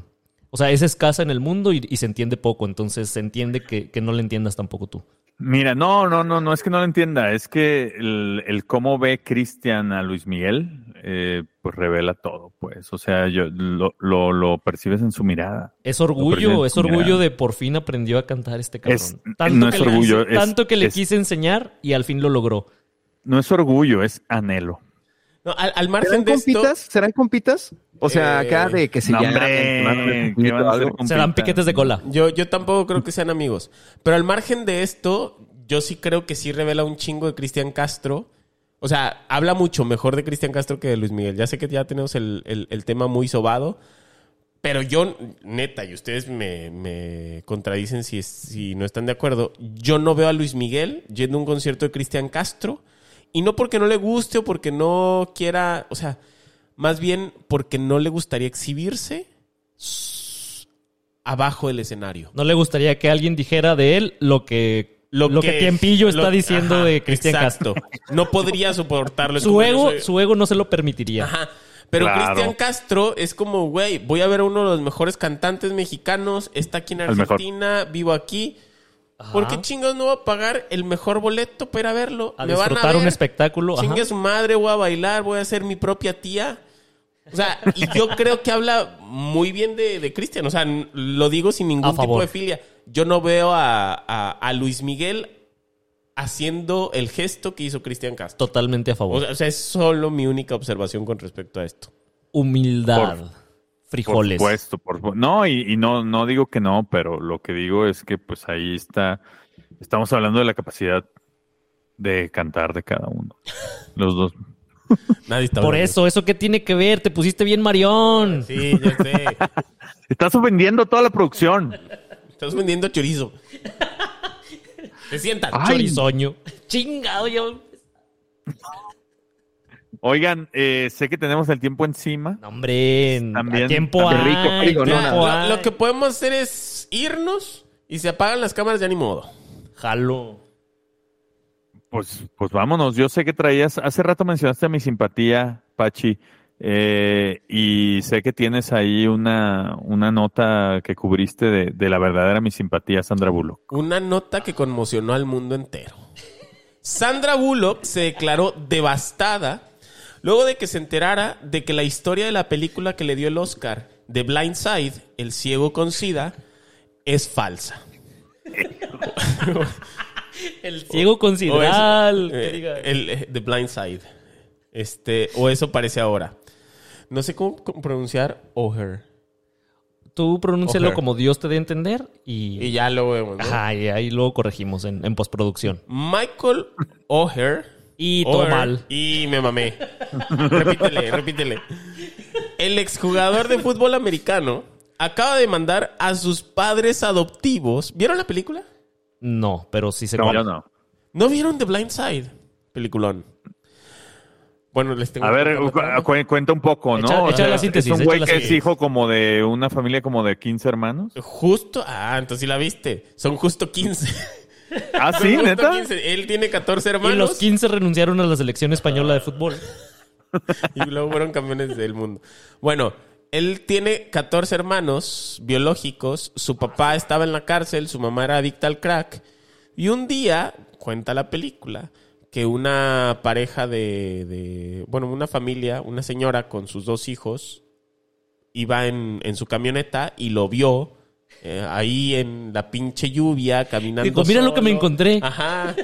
O sea, es escasa en el mundo y, y se entiende poco. Entonces se entiende que, que no le entiendas tampoco tú. Mira, no, no, no, no es que no lo entienda, es que el, el cómo ve Cristian a Luis Miguel, eh, pues revela todo, pues, o sea, yo lo, lo, lo percibes en su mirada. Es Lo orgullo, es orgullo de por fin aprendió a cantar este cabrón. Es- tanto no que es le orgullo, quise- es- tanto que le es- quise enseñar y al fin lo logró. No es orgullo, es anhelo. No, al, al ¿Serán margen de esto, compitas? ¿Serán compitas? O sea, Eh, acá de que se No, llamen, hombre, que van a hacer ¿qué van a hacer algo. con Serán piquetes de cola. yo, yo tampoco creo que sean amigos. Pero al margen de esto, yo sí creo que sí revela un chingo de Cristian Castro. O sea, habla mucho mejor de Cristian Castro que de Luis Miguel. Ya sé que ya tenemos el, el- el tema muy sobado. Pero yo, neta, y ustedes me, me contradicen si, si no están de acuerdo, yo no veo a Luis Miguel yendo a un concierto de Cristian Castro. Y no porque no le guste o porque no quiera, o sea, más bien porque no le gustaría exhibirse abajo del escenario. No le gustaría que alguien dijera de él lo que, lo, que, Tiempillo está lo- diciendo ajá, de Cristian. Castro. No podría soportarlo. Su ego, soy- su ego no se lo permitiría. Ajá. Pero Claro. Cristian Castro es como, güey, voy a ver a uno de los mejores cantantes mexicanos, está aquí en. Argentina, vivo aquí. Ajá. ¿Por qué chingados no voy a pagar el mejor boleto para ir a verlo? A Me van disfrutar ver, un espectáculo. ajá. Chingue a su madre, voy a bailar, voy a ser mi propia tía. O sea, y yo creo que habla muy bien de, de Cristian. O sea, lo digo sin ningún A tipo de filia. Yo no veo a, a- a Luis Miguel haciendo el gesto que hizo Cristian Castro. Totalmente a favor. o sea, es solo mi única observación con respecto a esto. Humildad. Por frijoles. supuesto, por supuesto. No, y, y no, no digo que no, pero lo que digo es que pues ahí está, estamos hablando de la capacidad de cantar de cada uno. Los dos. Nadie está Por eso, ¿eso qué tiene que ver? Te pusiste bien marión. Sí, ya sé. Estás ofendiendo toda la producción. Estás vendiendo chorizo. Te sientan. Chorizoño. Chingado, yo. Oigan, eh, sé que tenemos el tiempo encima. No, hombre, También- tiempo también tiempo Lo, hay. lo que podemos hacer es irnos y se apagan las cámaras ya ni modo. Jalo. Pues, pues vámonos. Yo sé que traías, hace rato mencionaste mi simpatía, Pachi, eh, y sé que tienes ahí una, una nota que cubriste de, de la verdadera mi simpatía, Sandra Bullock. Una nota que conmocionó al mundo entero. Sandra Bullock se declaró devastada luego de que se enterara de que la historia de la película que le dio el Oscar, The Blind Side, El ciego con sida, es falsa. El ciego con que eh, el, eh, The Blind Side. Este, o eso parece ahora. No sé cómo, pronunciar O'Hare. Tú pronúncialo como Dios te dé a entender y, Y ya lo vemos, ¿no? Ajá, y ahí luego corregimos en, en postproducción. Michael O'Hare. Y todo mal. Y me mamé. repítele, repítele. El exjugador de fútbol americano acaba de mandar a sus padres adoptivos. ¿Vieron la película? No, pero sí se No, yo no. ¿No vieron The Blind Side? Peliculón. Bueno, les tengo A que ver, contar. cu- cu- cuenta un poco, ¿no? Echa- O echa sea, la síntesis, Es un echa güey la que es síntesis. hijo como de una familia como de 15 hermanos. Justo. Ah, entonces sí la viste. Son justo 15. Ah, sí, neta. 15. Él tiene 14 Y hermanos. los 15 renunciaron a la selección española de fútbol. y luego fueron campeones del mundo. Bueno, él tiene 14 hermanos biológicos. Su papá estaba en la cárcel, su mamá era adicta al crack. Y un día, cuenta la película, que una pareja de, de- bueno, una familia, una señora con sus dos hijos, iba en, en su camioneta y lo vio eh, ahí en la pinche lluvia, caminando Dijo, "Mira lo que me solo". encontré. Ajá.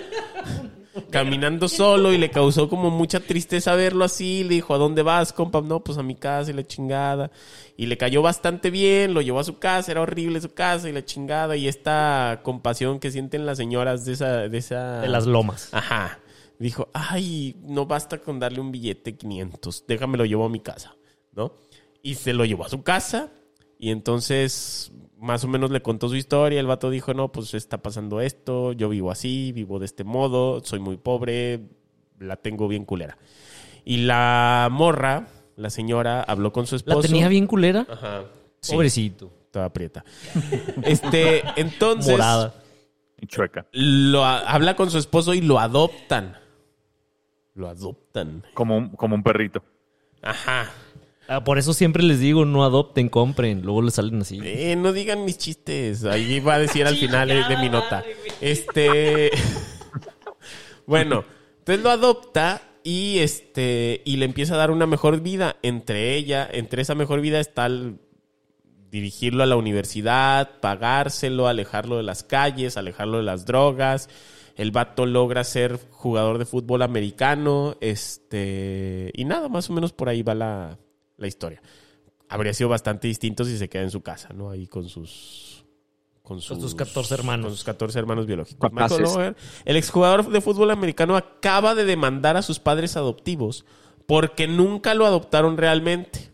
Caminando solo y le causó como mucha tristeza verlo así. Le dijo, ¿a dónde vas, compa? No, pues a mi casa y la chingada. Y le cayó bastante bien, lo llevó a su casa, era horrible su casa y la chingada. Y esta compasión que sienten las señoras de esa... De, esa... De las lomas. Ajá. Dijo, ay, no basta con darle un billete 500, déjame lo llevo a mi casa, ¿no? Y se lo llevó a su casa y entonces más o menos le contó su historia. El vato dijo, no, pues está pasando esto, yo vivo así, vivo de este modo, soy muy pobre, la tengo bien culera. Y la morra, la señora, habló con su esposo. ¿La tenía bien culera? Ajá. Sí, Pobrecito. toda aprieta. Este, entonces Morada. Chueca. lo habla con su esposo y lo adoptan. Lo adoptan. Como un, como un perrito. Ajá. Ah, por eso siempre les digo, no adopten, compren. Luego les salen así. Eh, no digan mis chistes. Ahí va a decir al final de, de mi nota. Este. bueno, entonces lo adopta y este. Y le empieza a dar una mejor vida. Entre ella, entre esa mejor vida está el dirigirlo a la universidad, pagárselo, alejarlo de las calles, alejarlo de las drogas. El vato logra ser jugador de fútbol americano. Este. Y nada, más o menos por ahí va la, la historia. Habría sido bastante distinto si se queda en su casa, ¿no? Ahí con sus. Con sus 14 hermanos. Con sus 14 hermanos biológicos. Michael Oher, el exjugador de fútbol americano acaba de demandar a sus padres adoptivos porque nunca lo adoptaron realmente,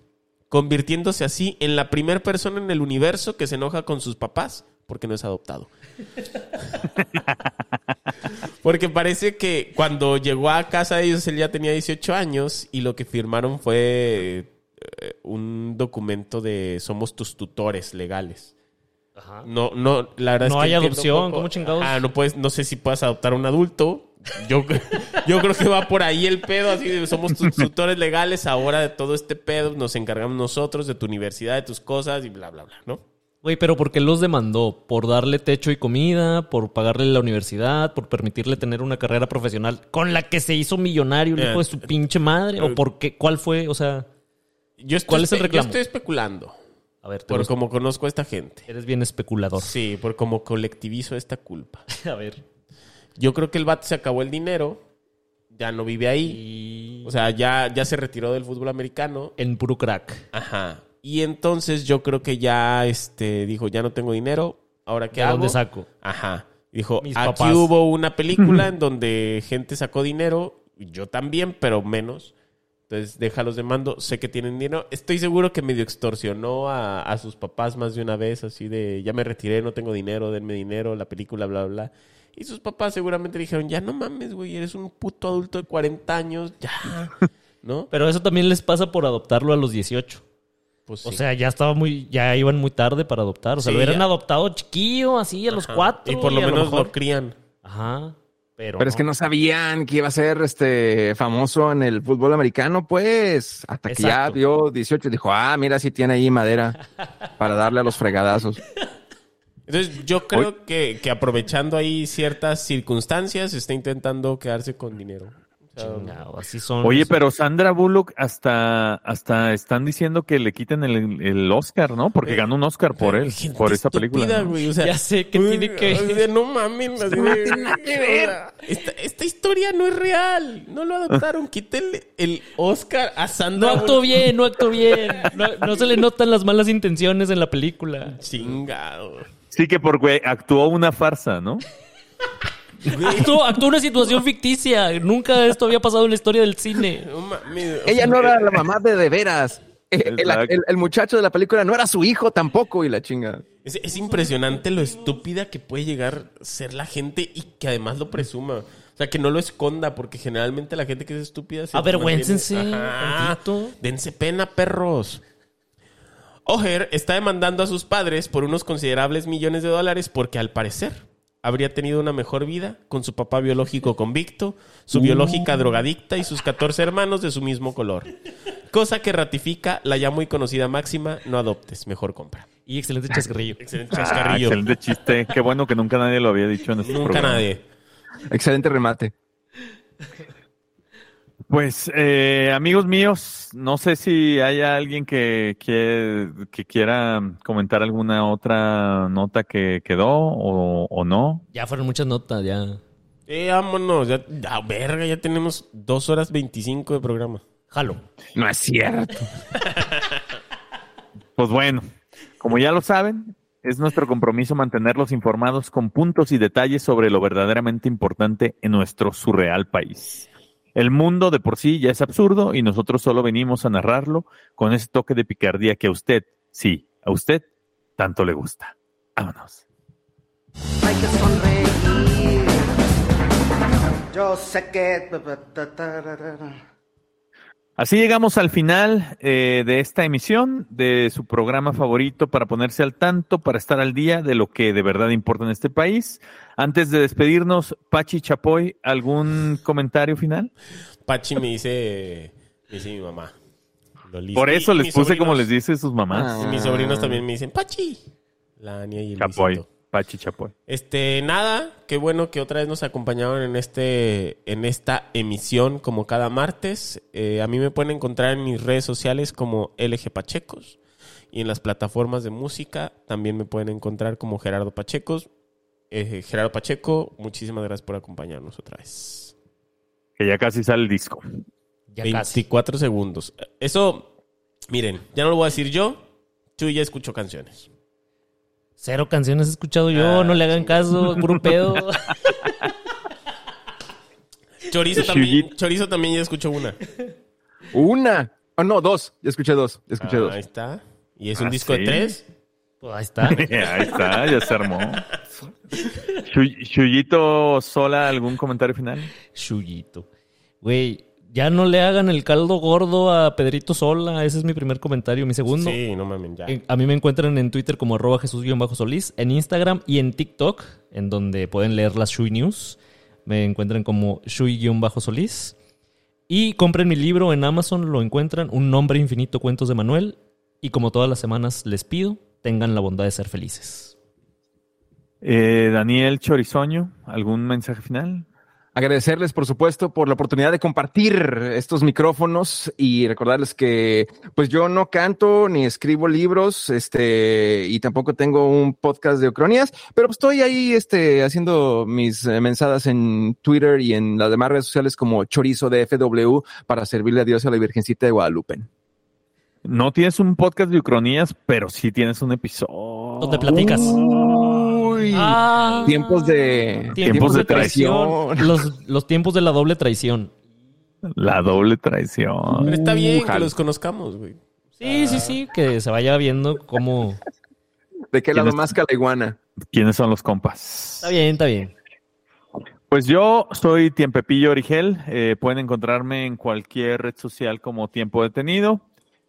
convirtiéndose así en la primera persona en el universo que se enoja con sus papás porque no es adoptado. Porque parece que cuando llegó a casa de ellos él ya tenía 18 años y lo que firmaron fue un documento de somos tus tutores legales. No, no, la verdad No es que hay entiendo adopción, poco. ¿cómo chingados? Ah, no puedes, no sé si puedas adoptar a un adulto. Yo, yo creo que va por ahí el pedo, así de somos tus tutores legales, ahora de todo este pedo nos encargamos nosotros de tu universidad, de tus cosas y bla, bla, bla, ¿no? Güey, pero ¿por qué los demandó? ¿Por darle techo y comida? ¿Por pagarle la universidad? ¿Por permitirle tener una carrera profesional con la que se hizo millonario el Eh, hijo de su pinche madre? ¿O por qué? ¿Cuál fue? O sea, Yo estoy, ¿Cuál es el reclamo? Yo estoy especulando. A ver, te Por como conozco a esta gente. eres bien especulador. Sí, por como colectivizo esta culpa. A ver. Yo creo que el vato se acabó el dinero. Ya no vive ahí. Y... O sea, ya, ya se retiró del fútbol americano. en puro crack. Ajá. Y entonces yo creo que ya este, dijo, ya no tengo dinero. ¿Ahora qué ¿De hago? dónde saco? Ajá. Dijo, Mis aquí papás. hubo una película en donde gente sacó dinero, yo también, pero menos. Entonces, déjalos de mando, sé que tienen dinero. Estoy seguro que medio extorsionó a, a sus papás más de una vez, así de, ya me retiré, no tengo dinero, denme dinero, la película, bla, bla, bla. Y sus papás seguramente dijeron, ya no mames, güey, eres un puto adulto de 40 años, ya. ¿No? Pero eso también les pasa por adoptarlo a los 18. Pues O sea, ya estaba muy, ya iban muy tarde para adoptar. O sea, Sí, lo hubieran ya. adoptado chiquillo, así a los cuatro. Y por lo menos mejor- lo crían. Ajá. Pero, Pero es que no sabían que iba a ser este famoso en el fútbol americano, pues. Hasta que ya vio 18 y dijo, ah, mira, si tiene ahí madera para darle a los fregadazos. Entonces, yo creo que, que aprovechando ahí ciertas circunstancias, está intentando quedarse con dinero. Chingado, así son. Oye, los- pero Sandra Bullock hasta, hasta están diciendo que le quiten el, el Oscar, ¿no? Porque ganó un Oscar por él, por esa estúpida, película. ¿no? güey, o sea, Ya sé que uy, tiene que- así de, no mames. así de- Esta, esta historia no es real. No lo adoptaron. Quítenle el Oscar a No Sandra. actuó bien, no actuó bien. No, no se le notan las malas intenciones en la película. Chingado. Sí, que porque actuó una farsa, ¿no? Actuó, actuó una situación ficticia. Nunca esto había pasado en la historia del cine. Ella no era la mamá de de veras. Eh, El, Exacto. el- el muchacho de la película no era su hijo tampoco y la chinga. Es, es impresionante lo estúpida que puede llegar a ser la gente y que además lo presuma. O sea, que no lo esconda, porque generalmente la gente que es estúpida se Avergüéncense. Dense pena, perros. Oher está demandando a sus padres por unos considerables millones de dólares porque al parecer habría tenido una mejor vida con su papá biológico convicto, su biológica drogadicta y sus 14 hermanos de su mismo color. Cosa que ratifica la ya muy conocida máxima, no adoptes, mejor compra. Y excelente chascarrillo. Excelente Ah, chascarrillo. excelente chiste. Qué bueno que nunca nadie lo había dicho en este Nunca programa. nadie. Excelente remate. Pues, eh, amigos míos, no sé si hay alguien que, que, que quiera comentar alguna otra nota que quedó o, o no. Ya fueron muchas notas, ya. Eh, vámonos, ya, ya, verga, ya tenemos dos horas 25 de programa. Jalo. No es cierto. Pues bueno, como ya lo saben, es nuestro compromiso mantenerlos informados con puntos y detalles sobre lo verdaderamente importante en nuestro surreal país. El mundo de por sí ya es absurdo y nosotros solo venimos a narrarlo con ese toque de picardía que a usted, sí, a usted, tanto le gusta. Vámonos. Hay que sonreír. Yo sé que. Así llegamos al final eh, de esta emisión de su programa favorito para ponerse al tanto, para estar al día de lo que de verdad importa en este país. Antes de despedirnos, Pachi Chapoy, ¿algún comentario final? Pachi me dice, me dice mi mamá. Por eso Y les puse como les dice sus mamás. mis sobrinos también me dicen, Pachi. La Ania y el Chapoy. Pachi Chapoy. Este, nada, qué bueno que otra vez nos acompañaron en este, en esta emisión como cada martes. Eh, a mí me pueden encontrar en mis redes sociales como LG Pachecos y en las plataformas de música también me pueden encontrar como Gerardo Pachecos. Eh, Gerardo Pacheco, muchísimas gracias por acompañarnos otra vez. Que ya casi sale el disco. Ya casi. 24 segundos. Eso, miren, ya no lo voy a decir yo. Chuy ya escuchó canciones. Cero canciones he escuchado yo, no le hagan caso, puro pedo. Chorizo también. Chorizo también ya escuchó una. Una. Oh, no, dos. Ya escuché dos. Ya escuché Ah, dos. ahí está. Y es un Ah, disco ¿sí? de tres. Pues ahí está. Ahí está, ya se armó. Chuy- Chuyito Sola, ¿algún comentario final? Chuyito. Güey, ya no le hagan el caldo gordo a Pedrito Sola. Ese es mi primer comentario. Mi segundo. Sí, no mames, ya. En- A mí me encuentran en Twitter como arroba Jesús-Solís, en Instagram y en TikTok, en donde pueden leer las Shui News. Me encuentran como Shui-Solís. Y compren mi libro en Amazon, lo encuentran, Un nombre infinito, cuentos de Manuel. Y como todas las semanas les pido, tengan la bondad de ser felices. Eh, Daniel Chorizoño, ¿algún mensaje final? Agradecerles, por supuesto, por la oportunidad de compartir estos micrófonos y recordarles que, pues yo no canto ni escribo libros, este, y tampoco tengo un podcast de Ocronías, pero pues estoy ahí, este, haciendo mis eh, mensadas en Twitter y en las demás redes sociales como Chorizo de FW para servirle a Dios y a la Virgencita de Guadalupe. No tienes un podcast de Ucronías, pero sí tienes un episodio. Donde platicas. Uy, Ah. tiempos de Tiempos de traición. Los, los tiempos de la doble traición. La doble traición. Pero está bien que los conozcamos, güey. Sí, sí, sí, que se vaya viendo cómo... ¿De qué lado más que la iguana? ¿Quiénes son los compas? Está bien, está bien. Pues yo soy Tiempepillo Origel. Eh, pueden encontrarme en cualquier red social como Tiempo Detenido.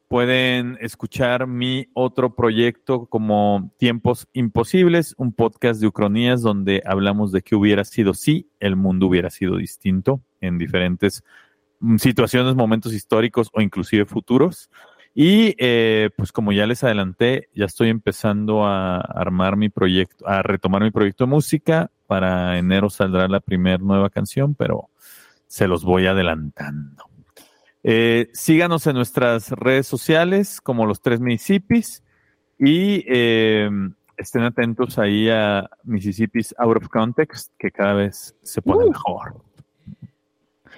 Pueden escuchar mi otro proyecto como Tiempos Imposibles, un podcast de Ucronías donde hablamos de qué hubiera sido si el mundo hubiera sido distinto en diferentes mm, situaciones, momentos históricos o inclusive futuros. Y eh, pues como ya les adelanté, ya estoy empezando a armar mi proyecto, a retomar mi proyecto de música. Para enero saldrá la primera nueva canción, pero se los voy adelantando. Eh, síganos en nuestras redes sociales como los tres Mississippis y eh, estén atentos ahí a Mississippi's Out of Context, que cada vez se pone mejor.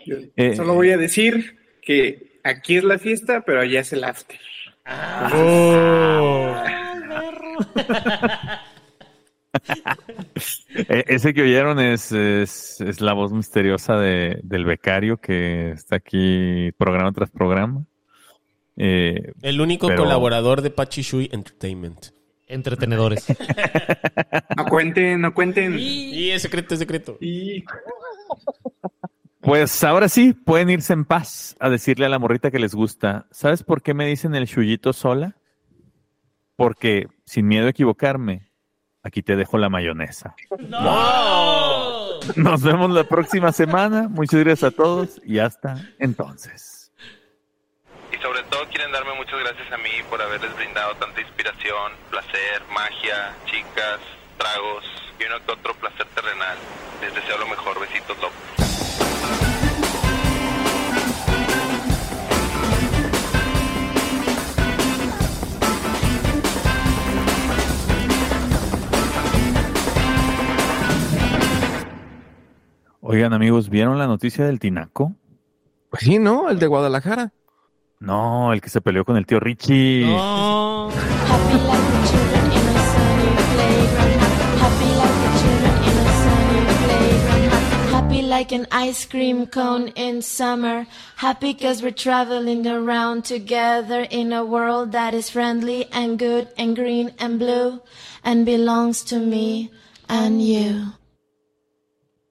Yo Eh, Solo voy a decir que aquí es la fiesta, pero allá es el after. Eh, ese que oyeron es, es, es la voz misteriosa de, del becario que está aquí programa tras programa. Eh, El único Pero- colaborador de Pachi Shui Entertainment. Entretenedores. No cuenten, no cuenten. Y es secreto, es secreto. Y pues ahora sí, pueden irse en paz a decirle a la morrita que les gusta. ¿Sabes por qué me dicen el chuyito sola? Porque, sin miedo a equivocarme, aquí te dejo la mayonesa. Nos vemos la próxima semana. Muchas gracias a todos y hasta entonces. Y sobre todo quieren darme muchas gracias a mí por haberles brindado tanta inspiración, placer, magia, chicas, tragos y uno que otro placer terrenal. Les deseo lo mejor. Besitos, locos. Oigan amigos, ¿vieron la noticia del Tinaco? Pues sí, ¿no? El de Guadalajara. No, el que se peleó con el tío Richie. No. Happy like the children in a sunny playground. Happy like the children in a sunny playground. Happy like an ice cream cone in summer. Happy cause we're traveling around together in a world that is friendly and good and green and blue and belongs to me and you.